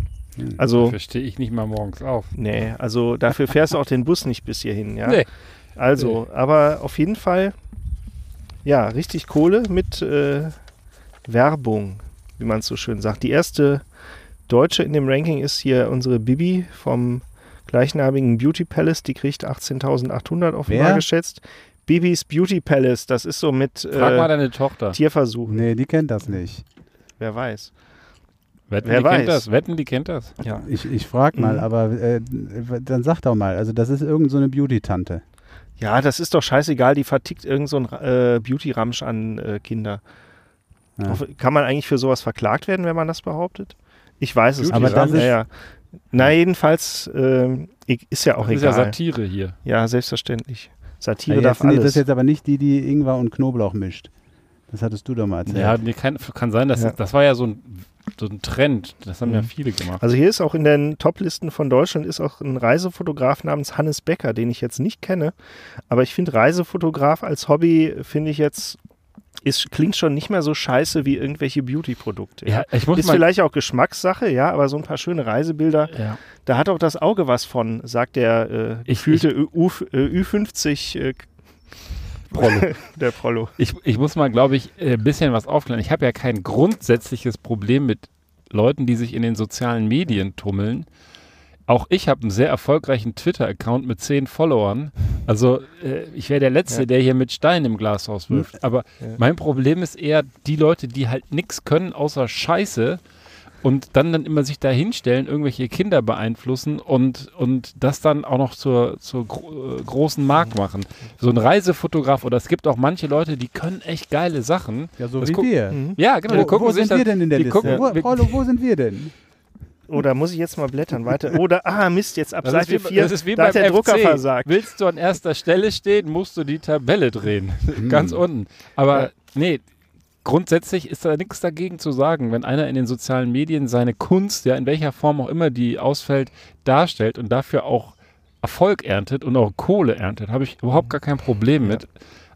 also, Verstehe ich nicht mal morgens auf. nee, also dafür fährst du auch den Bus nicht bis hierhin. Ja? Nee. Also, aber auf jeden Fall, ja, richtig Kohle mit äh, Werbung, wie man es so schön sagt. Die erste Deutsche in dem Ranking ist hier unsere Bibi vom gleichnamigen Beauty Palace. Die kriegt 18.800 offenbar Wer? geschätzt. Bibis Beauty Palace, das ist so mit Frag mal äh, deine Tochter. Tierversuchen. Nee, die kennt das nicht. Wer weiß. Wetten, wer die weiß. kennt das. Wetten, die kennt das. Ja. Ich, ich frag mal, Mhm. aber äh, dann sag doch mal, also das ist irgend so eine Beauty-Tante. ja, das ist doch scheißegal. Die vertickt irgend so ein äh, Beauty-Ramsch an äh, Kinder. Ja. Kann man eigentlich für sowas verklagt werden, wenn man das behauptet? Ich weiß es Aber nicht. das ist- ja, ja. Na, jedenfalls ähm, ist ja auch Das ist ja egal. Satire hier. Ja, selbstverständlich. Satire Ja, darf alles. das ist jetzt aber nicht die, die Ingwer und Knoblauch mischt. Das hattest du doch mal erzählt. Ja, nee, kann, kann sein, dass Ja. das war ja so ein, so ein Trend. Das haben ja Mhm. viele gemacht. also hier ist auch in den Toplisten von Deutschland ist auch ein Reisefotograf namens Hannes Becker, den ich jetzt nicht kenne. Aber ich finde Reisefotograf als Hobby finde ich jetzt ist, klingt schon nicht mehr so scheiße wie irgendwelche Beauty-Produkte. ja, ich muss Ist vielleicht auch Geschmackssache, ja, aber so ein paar schöne Reisebilder, ja. da hat auch das Auge was von, sagt der äh, Ich- gefühlte äh, Ü50 äh, Prollo. der Prollo. Ich, ich muss mal, glaube ich, ein bisschen was aufklären. Ich habe ja kein grundsätzliches Problem mit Leuten, die sich in den sozialen Medien tummeln. Auch ich habe einen sehr erfolgreichen Twitter-Account mit zehn Followern. Also äh, ich wäre der Letzte, Ja. der hier mit Steinen im Glashaus wirft. Aber Ja. mein Problem ist eher die Leute, die halt nichts können außer Scheiße und dann dann immer sich da hinstellen, irgendwelche Kinder beeinflussen und, und das dann auch noch zur, zur gro äh, großen Mark machen. So ein Reisefotograf oder es gibt auch manche Leute, die können echt geile Sachen. Ja, so Das wie wir. Mhm. Ja, genau. Wo, die gucken wo sind dann, wir denn in der die Liste? gucken- wo, Paulo, wo sind wir denn? Oder muss ich jetzt mal blättern weiter? Oder, ah Mist, jetzt ab Das ist, Seite wie, 4, das ist wie da beim hat der FC. Drucker versagt. Willst du an erster Stelle stehen, musst du die Tabelle drehen. Hm. Ganz unten. Aber Ja. nee, grundsätzlich ist da nichts dagegen zu sagen, wenn einer in den sozialen Medien seine Kunst, ja in welcher Form auch immer die ausfällt, darstellt und dafür auch Erfolg erntet und auch Kohle erntet, habe ich überhaupt gar kein Problem mit.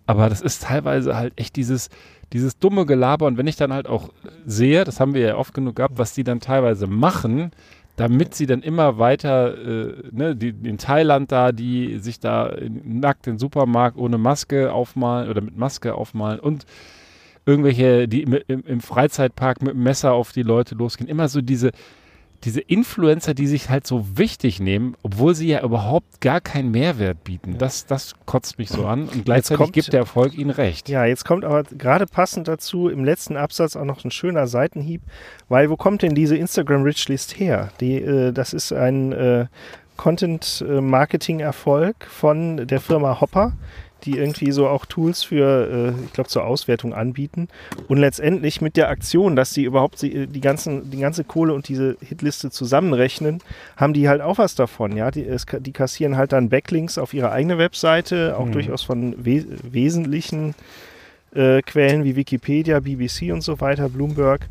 Aber das ist teilweise halt echt dieses, dieses dumme Gelaber. Und wenn ich dann halt auch sehe, das haben wir ja oft genug gehabt, was die dann teilweise machen, damit sie dann immer weiter, äh, ne, die, in Thailand da, die sich da in- nackt den Supermarkt ohne Maske aufmalen oder mit Maske aufmalen und irgendwelche, die im, im, Freizeitpark mit dem Messer auf die Leute losgehen. Immer so diese, diese Influencer, die sich halt so wichtig nehmen, obwohl sie ja überhaupt gar keinen Mehrwert bieten. Das, das kotzt mich so an und gleichzeitig kommt- gibt der Erfolg ihnen recht. Ja, jetzt kommt aber gerade passend dazu im letzten Absatz auch noch ein schöner Seitenhieb, weil wo kommt denn diese Instagram Richlist her? Die, äh, das ist ein äh, Content-Marketing-Erfolg von der Firma Hopper, die irgendwie so auch Tools für, äh, ich glaube, zur Auswertung anbieten. Und letztendlich mit der Aktion, dass sie überhaupt äh, die, ganzen, die ganze Kohle und diese Hitliste zusammenrechnen, haben die halt auch was davon. Ja, die, es, die kassieren halt dann Backlinks auf ihre eigene Webseite, auch Mhm. durchaus von we wesentlichen äh, Quellen wie Wikipedia, BBC und so weiter, Bloomberg.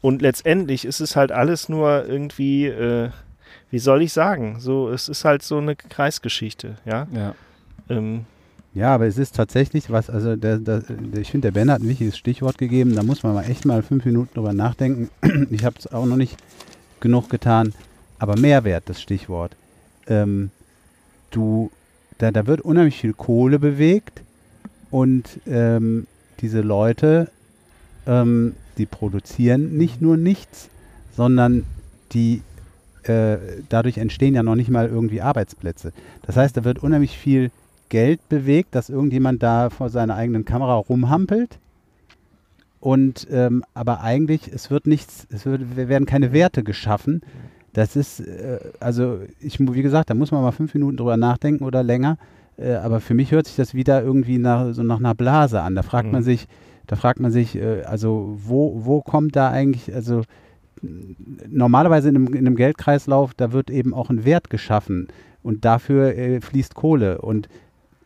Und letztendlich ist es halt alles nur irgendwie, äh, wie soll ich sagen, so es ist halt so eine Kreisgeschichte, ja. Ja. Ähm, Ja, aber es ist tatsächlich was, also der, der, ich finde, der Ben hat ein wichtiges Stichwort gegeben, da muss man mal echt mal fünf Minuten drüber nachdenken. Ich habe es auch noch nicht genug getan, aber Mehrwert, das Stichwort. Ähm, du, da, da wird unheimlich viel Kohle bewegt und ähm, diese Leute, ähm, die produzieren nicht nur nichts, sondern die äh, dadurch entstehen ja noch nicht mal irgendwie Arbeitsplätze. Das heißt, da wird unheimlich viel Geld bewegt, dass irgendjemand da vor seiner eigenen Kamera rumhampelt. Und ähm, aber eigentlich, es wird nichts, es wird, werden keine Werte geschaffen. Das ist, äh, also ich, wie gesagt, da muss man mal fünf Minuten drüber nachdenken oder länger. Äh, aber für mich hört sich das wieder irgendwie nach, so nach einer Blase an. Da fragt man Mhm. sich, da fragt man sich, äh, also wo, wo kommt da eigentlich, also normalerweise in einem, in einem Geldkreislauf, da wird eben auch ein Wert geschaffen und dafür äh, fließt Kohle. Und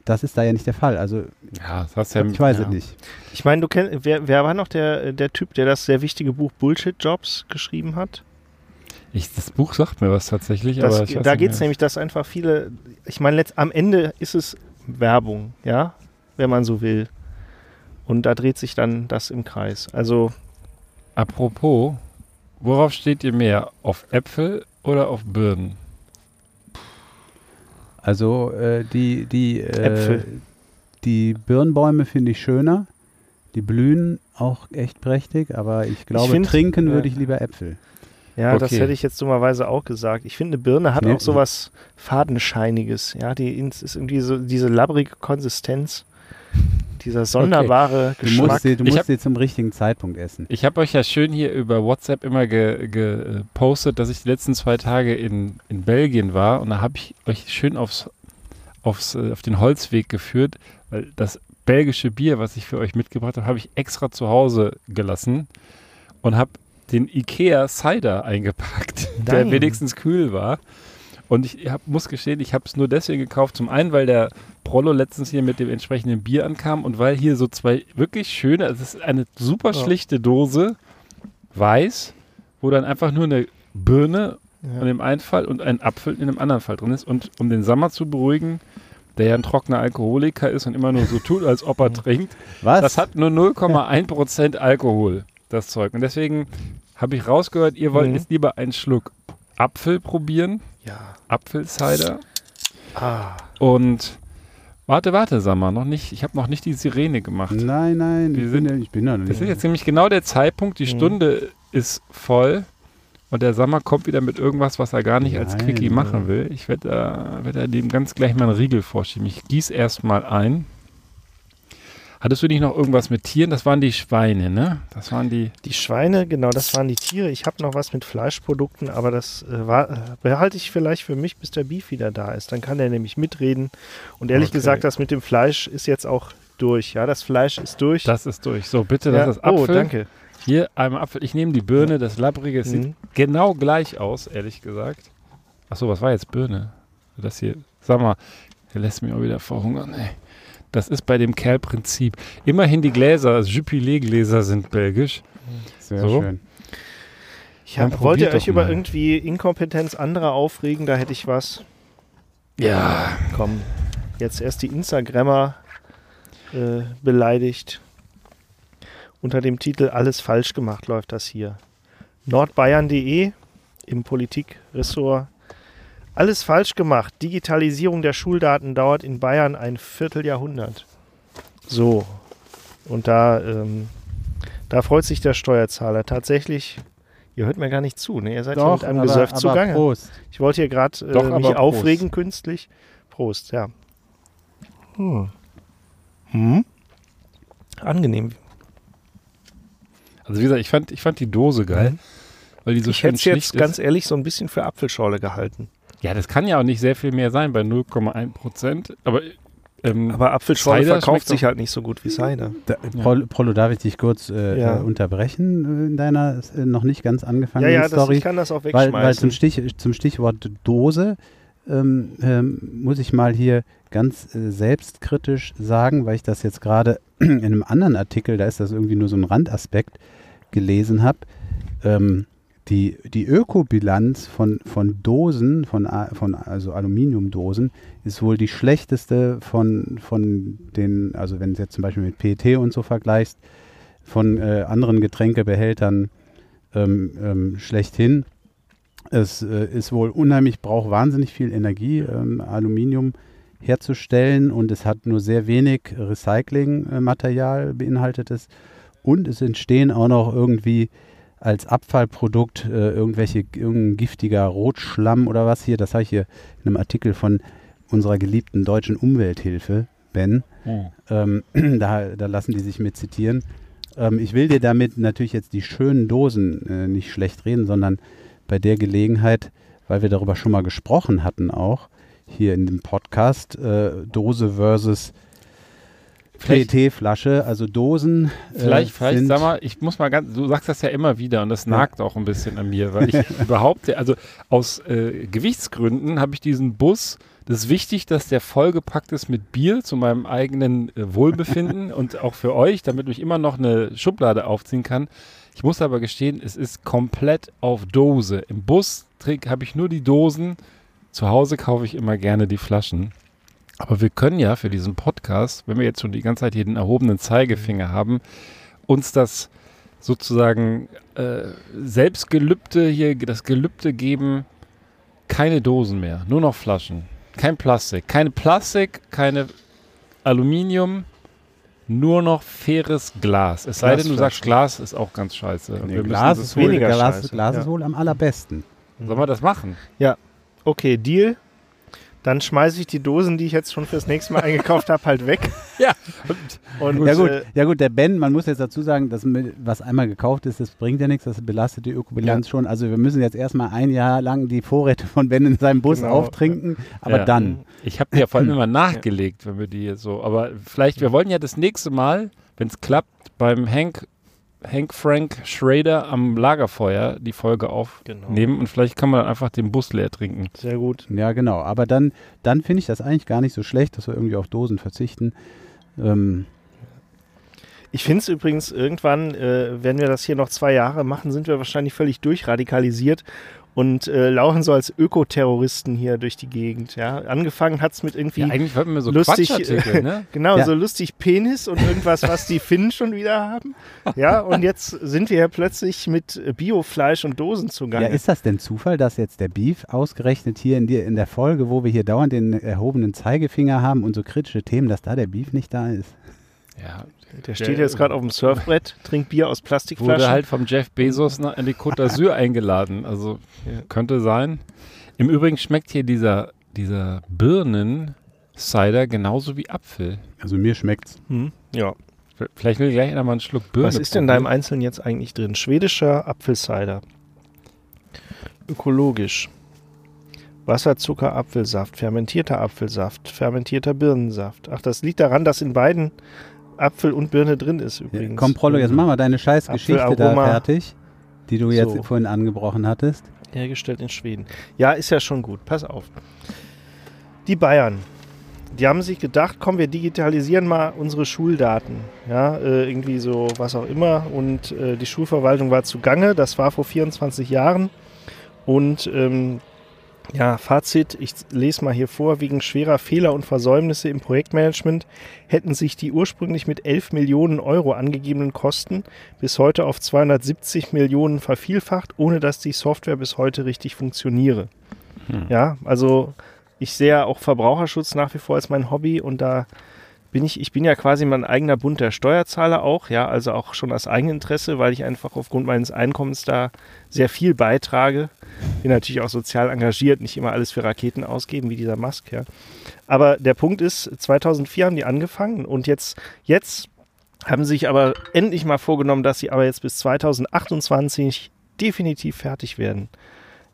das ist da ja nicht der Fall. Also Ja, ja ich weiß ja. es nicht. Ich meine, du kennst, wer, wer war noch der, der Typ, der das sehr wichtige Buch Bullshit Jobs geschrieben hat? Ich, das Buch sagt mir was tatsächlich, Das, aber ich weiß da geht es nämlich, dass einfach viele, ich meine, am Ende ist es Werbung, ja, wenn man so will. Und da dreht sich dann das im Kreis. Also, Apropos, worauf steht ihr mehr? Auf Äpfel oder auf Birnen? Also äh, die, die, äh, Äpfel. die Birnbäume finde ich schöner. Die blühen auch echt prächtig, aber ich glaube, find, trinken ja. würde ich lieber Äpfel. ja, das Okay. hätte ich jetzt dummerweise auch gesagt. Ich finde, eine Birne hat Nee. auch sowas Fadenscheiniges. Ja, die ist irgendwie so diese labbrige Konsistenz. Dieser sonderbare Du Geschmack. musst, sie, du musst hab- sie zum richtigen Zeitpunkt essen. Ich habe euch ja schön hier über WhatsApp immer ge- gepostet, dass ich die letzten zwei Tage in, in Belgien war und da habe ich euch schön aufs, aufs, äh, auf den Holzweg geführt, weil das belgische Bier, was ich für euch mitgebracht habe, habe ich extra zu Hause gelassen und habe den Ikea Cider eingepackt, der Nein. wenigstens kühl war. Und ich hab, muss gestehen, ich habe es nur deswegen gekauft. Zum einen, weil der Prollo letztens hier mit dem entsprechenden Bier ankam und weil hier so zwei wirklich schöne, also es ist eine super schlichte Dose, weiß, wo dann einfach nur eine Birne Ja. in dem einen Fall und ein Apfel in dem anderen Fall drin ist. Und um den Sommer zu beruhigen, der ja ein trockener Alkoholiker ist und immer nur so tut, als ob er trinkt, Was? das hat nur 0,1% Alkohol, das Zeug. Und deswegen habe ich rausgehört, ihr wollt Mhm. jetzt lieber einen Schluck Apfel probieren, ja. Apfelcider. Ah. Und warte, warte, sag mal, noch nicht, ich habe noch nicht die Sirene gemacht. nein, nein, Wir ich sind- bin, ja- ich bin da noch Das nicht. ist jetzt nämlich genau der Zeitpunkt, die Mhm. Stunde ist voll und der Sommer kommt wieder mit irgendwas, was er gar nicht als Nein, Quickie ja. machen will. Ich werde da, werd dem ganz gleich mal einen Riegel vorschieben. Ich gieße erstmal ein. Hattest du nicht noch irgendwas mit Tieren? Das waren die Schweine, ne? Das waren die. Die Schweine, genau, das waren die Tiere. Ich habe noch was mit Fleischprodukten, aber das äh, war, äh, behalte ich vielleicht für mich, bis der Beef wieder da ist. Dann kann er nämlich mitreden. Und ehrlich Okay. gesagt, das mit dem Fleisch ist jetzt auch durch. Ja, das Fleisch ist durch. Das ist durch. So, bitte, ja. das ist Apfel. Oh, danke. Hier einmal Apfel. Ich nehme die Birne, das Labbrige. Es Mhm. sieht genau gleich aus, ehrlich gesagt. Achso, was war jetzt Birne? Das hier, sag mal, der lässt mich auch wieder verhungern. Ey. Das ist bei dem Kerl Prinzip. Immerhin die Gläser, Jupiler-Gläser sind belgisch. Sehr So. schön. Ich hab, wollt ihr euch über irgendwie Inkompetenz anderer aufregen? Da hätte ich was. Ja. Komm, jetzt erst die Instagrammer äh, beleidigt. Unter dem Titel Alles falsch gemacht läuft das hier. Nordbayern.de im Politikressort. Alles falsch gemacht. Digitalisierung der Schuldaten dauert in Bayern ein Vierteljahrhundert. So. Und da, ähm, da freut sich der Steuerzahler tatsächlich. Ihr hört mir gar nicht zu, ne? Ihr seid hier mit einem aber, Gesöff aber zugange. Prost. Ich wollte hier gerade Doch, äh, mich Prost. aufregen künstlich. Prost, ja. Hm. Hm? Angenehm. Also wie gesagt, ich fand, ich fand die Dose geil, weil die so ich schön hätte jetzt ganz ist. ehrlich so ein bisschen für Apfelschorle gehalten. Ja, das kann ja auch nicht sehr viel mehr sein bei 0,1 Prozent. Aber, ähm, Aber Apfelschorle Cider verkauft sich halt nicht so gut wie Cider. Da, Ja. Prollo, darf ich dich kurz äh, Ja. äh, unterbrechen äh, in deiner äh, noch nicht ganz Ja, angefangenen ja, das, Story? ich kann das auch Weil, weil wegschmeißen. zum, Stich, zum Stichwort Dose ähm, ähm, muss ich mal hier ganz äh, selbstkritisch sagen, weil ich das jetzt gerade in einem anderen Artikel, da ist das irgendwie nur so ein Randaspekt, gelesen habe. Ähm, die, die Ökobilanz von, von Dosen, von, von also Aluminiumdosen, ist wohl die schlechteste von, von den, also wenn du es jetzt zum Beispiel mit PET und so vergleichst, von äh, anderen Getränkebehältern ähm, ähm, schlechthin. Es äh, ist wohl unheimlich, braucht wahnsinnig viel Energie, ähm, Aluminium herzustellen und es hat nur sehr wenig Recyclingmaterial beinhaltet es. Und es entstehen auch noch irgendwie als Abfallprodukt äh, irgendwelche irgendein giftiger Rotschlamm oder was hier. Das habe ich hier in einem Artikel von unserer geliebten deutschen Umwelthilfe, Ben. hm. Ähm, da, da lassen die sich mit zitieren. Ähm, ich will dir damit natürlich jetzt die schönen Dosen äh, nicht schlecht reden, sondern bei der Gelegenheit, weil wir darüber schon mal gesprochen hatten auch, hier in dem Podcast, äh, Dose versus Vielleicht- PET-Flasche, also Dosen. äh, Vielleicht, vielleicht, sind, sag mal, ich muss mal ganz, du sagst das ja immer wieder und das nagt auch ein bisschen an mir, weil ich behaupte, also aus äh, Gewichtsgründen habe ich diesen Bus Das ist wichtig, dass der vollgepackt ist mit Bier zu meinem eigenen äh, Wohlbefinden und auch für euch, damit ich immer noch eine Schublade aufziehen kann. Ich muss aber gestehen, es ist komplett auf Dose. Im Bus habe ich nur die Dosen. Zu Hause kaufe ich immer gerne die Flaschen. Aber wir können ja für diesen Podcast, wenn wir jetzt schon die ganze Zeit hier den erhobenen Zeigefinger haben, uns das sozusagen äh, Selbstgelübde hier, das Gelübde geben, keine Dosen mehr, nur noch Flaschen. Kein Plastik. Keine Plastik, keine Aluminium, nur noch faires Glas. Es sei denn, du sagst, Glas ist auch ganz scheiße. Nee, wir Glas, ist weniger Glas, scheiße. Glas Ja. ist wohl am allerbesten. Sollen wir das machen? Okay, Deal. Dann schmeiße ich die Dosen, die ich jetzt schon fürs nächste Mal eingekauft habe, halt weg. Ja. Und, Ja gut, äh, ja gut, der Ben, man muss jetzt dazu sagen, dass was einmal gekauft ist, das bringt ja nichts, das belastet die Ökobilanz schon. Also wir müssen jetzt erstmal ein Jahr lang die Vorräte von Ben in seinem Bus Genau. auftrinken, aber Ja. dann. Ich habe die ja vor allem immer nachgelegt, wenn wir die jetzt so. Aber vielleicht, wir wollen ja das nächste Mal, wenn es klappt, beim Hank, Hank Frank Schrader am Lagerfeuer die Folge aufnehmen genau. und vielleicht kann man dann einfach den Bus leer trinken. Sehr gut. Ja, genau. Aber dann, dann finde ich das eigentlich gar nicht so schlecht, dass wir irgendwie auf Dosen verzichten. Ähm, Ich finde es übrigens, irgendwann, äh, wenn wir das hier noch zwei Jahre machen, sind wir wahrscheinlich völlig durchradikalisiert und äh, laufen so als Ökoterroristen hier durch die Gegend. Ja? Angefangen hat es mit irgendwie, Ja, eigentlich wollten wir so lustig, ne? genau, Ja. so lustig Penis und irgendwas, was die Finnen schon wieder haben. Ja, und jetzt sind wir ja plötzlich mit Biofleisch und Dosen ja, zugange. ist das denn Zufall, dass jetzt der Beef ausgerechnet hier in, die, in der Folge, wo wir hier dauernd den erhobenen Zeigefinger haben und so kritische Themen, dass da der Beef nicht da ist? Ja, Der steht jetzt gerade auf dem Surfbrett, trinkt Bier aus Plastikflaschen. wurde halt vom Jeff Bezos nach, in die Côte d'Azur eingeladen. Also Ja. könnte sein. Im Übrigen schmeckt hier dieser, dieser Birnen-Cider genauso wie Apfel. Also mir schmeckt's. hm? Ja. Vielleicht will gleich einer mal einen Schluck Birne Was ist denn da im. Einzelnen jetzt eigentlich drin? Schwedischer Apfelcider. Ökologisch. Wasserzucker, Apfelsaft, fermentierter Apfelsaft, fermentierter Birnensaft. Ach, das liegt daran, dass in beiden Apfel und Birne drin ist übrigens. komm, Prollo, jetzt mach mal deine scheiß Geschichte da fertig, die du jetzt So. vorhin angebrochen hattest. Hergestellt in Schweden. Ja, ist ja schon gut. Pass auf. Die Bayern, die haben sich gedacht, komm, wir digitalisieren mal unsere Schuldaten. Ja, äh, irgendwie so, was auch immer. Und äh, die Schulverwaltung war zugange. Das war vor 24 Jahren. Und ähm, ja, Fazit, ich lese mal hier vor, wegen schwerer Fehler und Versäumnisse im Projektmanagement hätten sich die ursprünglich mit 11 Millionen Euro angegebenen Kosten bis heute auf 270 Millionen vervielfacht, ohne dass die Software bis heute richtig funktioniere. Hm. Ja, also ich sehe auch Verbraucherschutz nach wie vor als mein Hobby und da bin ich, ich bin ja quasi mein eigener Bund der Steuerzahler auch, ja, also auch schon aus Eigeninteresse, weil ich einfach aufgrund meines Einkommens da sehr viel beitrage. Bin natürlich auch sozial engagiert, nicht immer alles für Raketen ausgeben, wie dieser Musk, ja. Aber der Punkt ist, 2004 haben die angefangen und jetzt, jetzt haben sich aber endlich mal vorgenommen, dass sie aber jetzt bis 2028 definitiv fertig werden.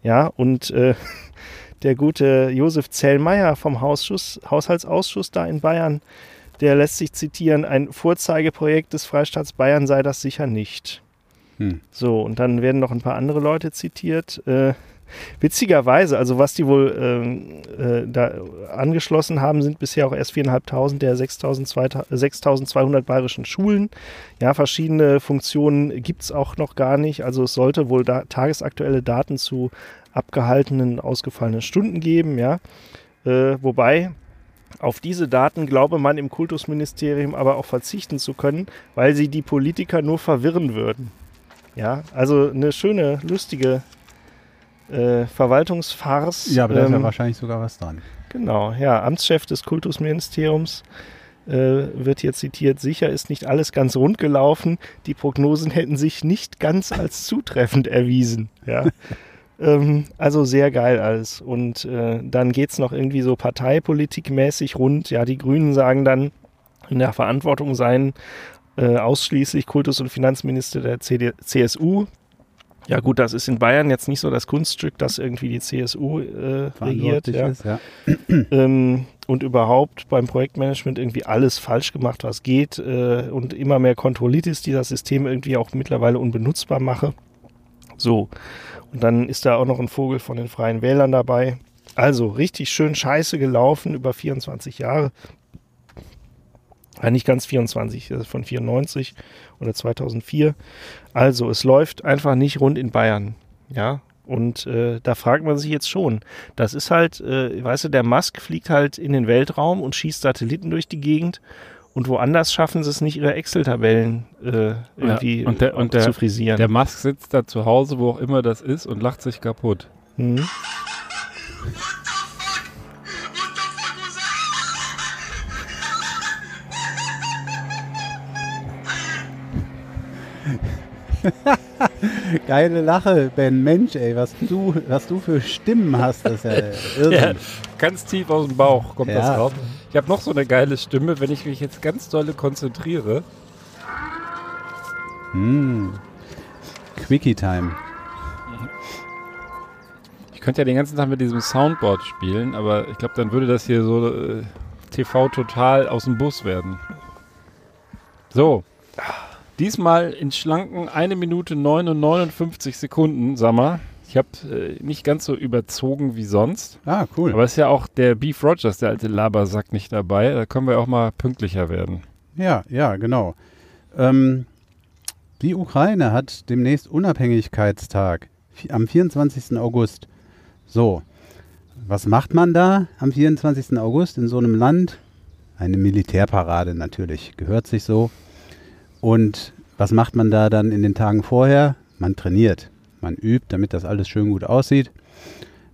Ja, und äh, der gute Josef Zellmeier vom Hausschuss, Haushaltsausschuss da in Bayern, der lässt sich zitieren, ein Vorzeigeprojekt des Freistaats Bayern sei das sicher nicht. Hm. So, und dann werden noch ein paar andere Leute zitiert. Äh, witzigerweise, also was die wohl ähm, äh, da angeschlossen haben, sind bisher auch erst 4.500 der 6.200 6.200 bayerischen Schulen. Ja, verschiedene Funktionen gibt es auch noch gar nicht. Also es sollte wohl da tagesaktuelle Daten zu abgehaltenen, ausgefallenen Stunden geben, ja. Äh, wobei auf diese Daten glaube man im Kultusministerium aber auch verzichten zu können, weil sie die Politiker nur verwirren würden. Ja, also eine schöne, lustige äh, Verwaltungsfarce. Ja, aber da ist ja Ähm, wahrscheinlich sogar was dran. Genau, ja, Amtschef des Kultusministeriums äh, wird hier zitiert, sicher ist nicht alles ganz rund gelaufen, die Prognosen hätten sich nicht ganz als zutreffend erwiesen. Ja. ähm, also sehr geil alles. Und äh, dann geht es noch irgendwie so parteipolitikmäßig rund. Ja, die Grünen sagen dann, in der Verantwortung seien äh, ausschließlich Kultus- und Finanzminister der CD CSU. Ja gut, das ist in Bayern jetzt nicht so das Kunststück, dass irgendwie die CSU äh, regiert. Ja. ist, ja. Ähm, und überhaupt beim Projektmanagement irgendwie alles falsch gemacht, was geht äh, und immer mehr Kontrollitis, die das System irgendwie auch mittlerweile unbenutzbar mache. So, und dann ist da auch noch ein Vogel von den Freien Wählern dabei. Also richtig schön scheiße gelaufen über 24 Jahre. Ja, nicht ganz 24, das ist von 94 oder 2004. Also es läuft einfach nicht rund in Bayern. Ja, und äh, da fragt man sich jetzt schon. Das ist halt, äh, weißt du, der Musk fliegt halt in den Weltraum und schießt Satelliten durch die Gegend. Und woanders schaffen sie es nicht, ihre Excel-Tabellen äh, irgendwie und der- und der- zu frisieren. Der Musk sitzt da zu Hause, wo auch immer das ist, und lacht sich kaputt. Mhm. Geile Lache, Ben. Mensch, ey, was du, was du für Stimmen hast, das ist ja. Ja, ganz tief aus dem Bauch kommt Ja. das raus. Ich habe noch so eine geile Stimme, wenn ich mich jetzt ganz dolle konzentriere. Hm. Quickie Time. Ich könnte ja den ganzen Tag mit diesem Soundboard spielen, aber ich glaube, dann würde das hier so äh, TV total aus dem Bus werden. So. Diesmal in schlanken 1 Minute 9 und 59 Sekunden, sag mal. Ich habe äh, nicht ganz so überzogen wie sonst. Ah, cool. Aber ist ja auch der Beef Rogers, der alte Labersack, nicht dabei. Da können wir auch mal pünktlicher werden. Ja, ja, genau. Ähm, die Ukraine hat demnächst Unabhängigkeitstag am 24. August. So, was macht man da am 24. August in so einem Land? Eine Militärparade natürlich, gehört sich so. Und was macht man da dann in den Tagen vorher? Man trainiert, man übt, damit das alles schön gut aussieht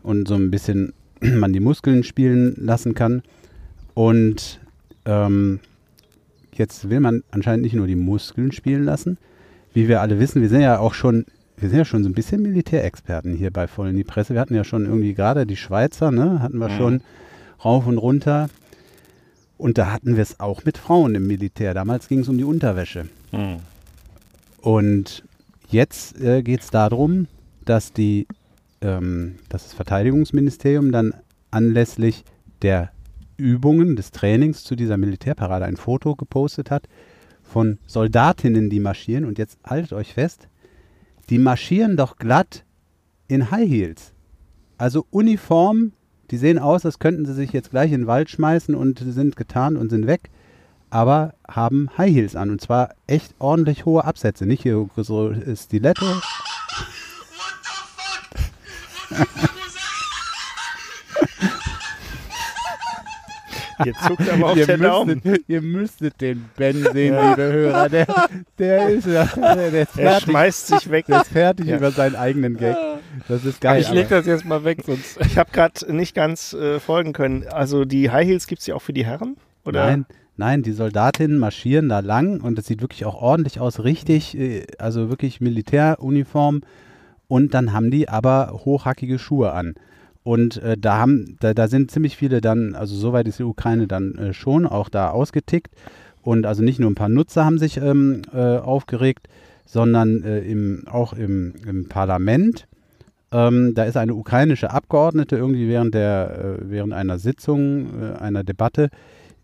und so ein bisschen man die Muskeln spielen lassen kann. Und ähm, jetzt will man anscheinend nicht nur die Muskeln spielen lassen. Wie wir alle wissen, wir sind ja auch schon, wir sind ja schon so ein bisschen Militärexperten hier bei Voll in die Presse. Wir hatten ja schon irgendwie gerade die Schweizer, ne, hatten wir schon rauf und runter. Und da hatten wir es auch mit Frauen im Militär. Damals ging es um die Unterwäsche. Und jetzt äh, geht es darum, dass, die, ähm, das Verteidigungsministerium dann anlässlich der Übungen, des Trainings zu dieser Militärparade ein Foto gepostet hat von Soldatinnen, die marschieren. Und jetzt haltet euch fest, die marschieren doch glatt in High Heels. Also Uniform, die sehen aus, als könnten sie sich jetzt gleich in den Wald schmeißen und sind getarnt und sind weg, aber haben High Heels an. Und zwar echt ordentlich hohe Absätze. Nicht hier so Stiletto. Jetzt zuckt aber auch ihr, der Daumen. müsstet, ihr müsstet den Ben sehen, liebe Hörer. Der, der ist ja der ist Er fertig, schmeißt sich weg. der ist fertig Ja. über seinen eigenen Gag. Das ist geil. ich leg das jetzt mal weg, sonst. Ich habe gerade nicht ganz äh, folgen können. Also die High Heels gibt es ja auch für die Herren? Oder? Nein, nein, die Soldatinnen marschieren da lang und das sieht wirklich auch ordentlich aus, richtig, äh, also wirklich Militäruniform. Und dann haben die aber hochhackige Schuhe an. Und äh, da haben, da, da sind ziemlich viele dann, also soweit ist die Ukraine dann äh, schon auch da ausgetickt. Und also nicht nur ein paar Nutzer haben sich ähm, äh, aufgeregt, sondern äh, im, auch im, im Parlament. Ähm, da ist eine ukrainische Abgeordnete irgendwie während der, äh, während einer Sitzung, einer Debatte,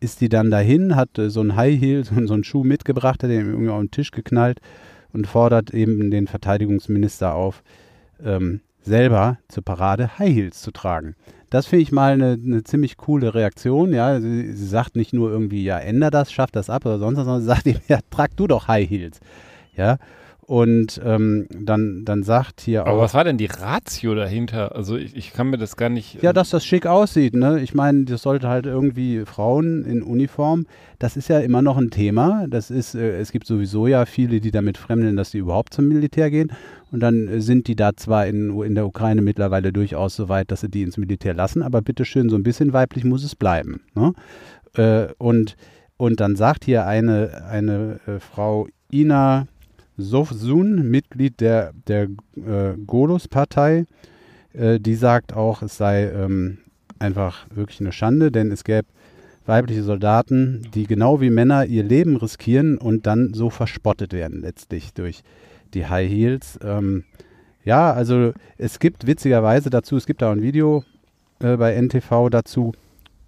ist die dann dahin, hat äh, so ein High Heel, so, so einen Schuh mitgebracht, hat den irgendwie auf den Tisch geknallt und fordert eben den Verteidigungsminister auf, ähm, selber zur Parade High Heels zu tragen. Das finde ich mal eine, eine ziemlich coole Reaktion. Ja, sie, sie sagt nicht nur irgendwie, ja, änder das, schaff das ab oder sonst was, sondern sie sagt ihm, ja, trag du doch High Heels. Ja, und ähm, dann, dann sagt hier Aber auch. was war denn die Ratio dahinter? Also ich, ich kann mir das gar nicht. Ja, dass das schick aussieht, ne? Ich meine, das sollte halt irgendwie Frauen in Uniform, das ist ja immer noch ein Thema. Das ist, äh, es gibt sowieso ja viele, die damit fremdeln, dass sie überhaupt zum Militär gehen. Und dann äh, sind die da zwar in, in der Ukraine mittlerweile durchaus so weit, dass sie die ins Militär lassen, aber bitteschön, so ein bisschen weiblich muss es bleiben. Ne? Äh, und, und dann sagt hier eine, eine äh, Frau Ina Sofsun, Mitglied der, der äh, Golos-Partei, äh, die sagt auch, es sei ähm, einfach wirklich eine Schande, denn es gäbe weibliche Soldaten, die genau wie Männer ihr Leben riskieren und dann so verspottet werden letztlich durch die High Heels. Ähm, ja, also es gibt witzigerweise dazu, es gibt da ein Video äh, bei NTV dazu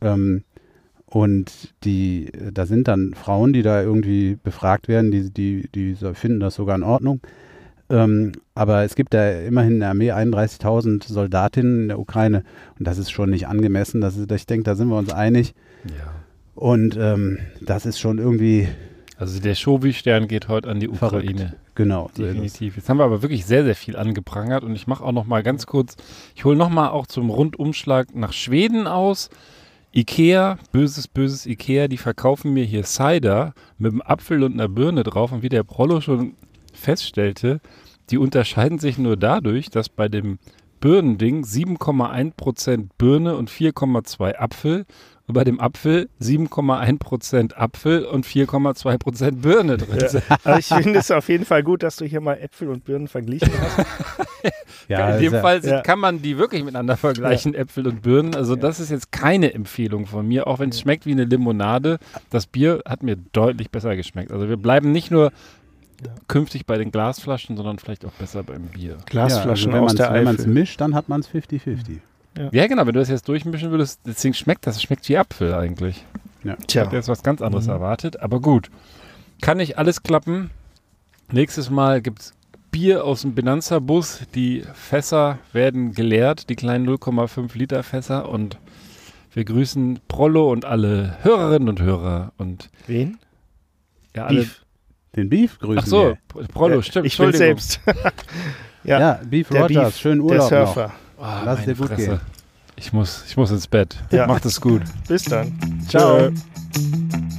ähm, und die, da sind dann Frauen, die da irgendwie befragt werden, die, die, die finden das sogar in Ordnung. Ähm, aber es gibt ja immerhin in der Armee 31.000 Soldatinnen in der Ukraine und das ist schon nicht angemessen. Das ist, ich denke, da sind wir uns einig. Ja. Und ähm, das ist schon irgendwie Also der Shovi-Stern geht heute an die verrückt. Ukraine. Genau. ist es. Definitiv. Jetzt haben wir aber wirklich sehr, sehr viel angeprangert und ich mache auch noch mal ganz kurz, ich hole noch mal auch zum Rundumschlag nach Schweden aus. Ikea, böses, böses Ikea, die verkaufen mir hier Cider mit einem Apfel und einer Birne drauf. Und wie der Prollo schon feststellte, die unterscheiden sich nur dadurch, dass bei dem Birnending 7,1% Birne und 4,2 Apfel und bei dem Apfel 7,1% Apfel und 4,2% Birne drin sind. Aber ich finde es auf jeden Fall gut, dass du hier mal Äpfel und Birnen verglichen hast. Ja, in dem ja- Fall ja. kann man die wirklich miteinander vergleichen, Äpfel und Birnen. Also das ist jetzt keine Empfehlung von mir, auch wenn es schmeckt wie eine Limonade. Das Bier hat mir deutlich besser geschmeckt. Also wir bleiben nicht nur künftig bei den Glasflaschen, sondern vielleicht auch besser beim Bier. Glasflaschen ja, also aus wenn der man es mischt, dann hat man es 50-50. Ja, genau, wenn du das jetzt durchmischen würdest, deswegen schmeckt das, schmeckt wie Apfel eigentlich. Ich Tja, habe jetzt was ganz anderes erwartet, aber gut. Kann nicht alles klappen. Nächstes Mal gibt es Bier aus dem Benanza-Bus. Die Fässer werden geleert, die kleinen 0,5 Liter Fässer. Und wir grüßen Prollo und alle Hörerinnen und Hörer. Und wen? ja, alle. Beef. Den Beef grüßen Ach so, wir. Prollo, Ja, stimmt. Ich will Entschuldigung. selbst. Ja, ja, Beef der Rogers, Beef, schönen der Urlaub noch. Ah, Lass es dir gut Fresse. gehen. Ich muss, ich muss ins Bett. Ja. Macht es gut. Bis dann. Ciao. Tschö.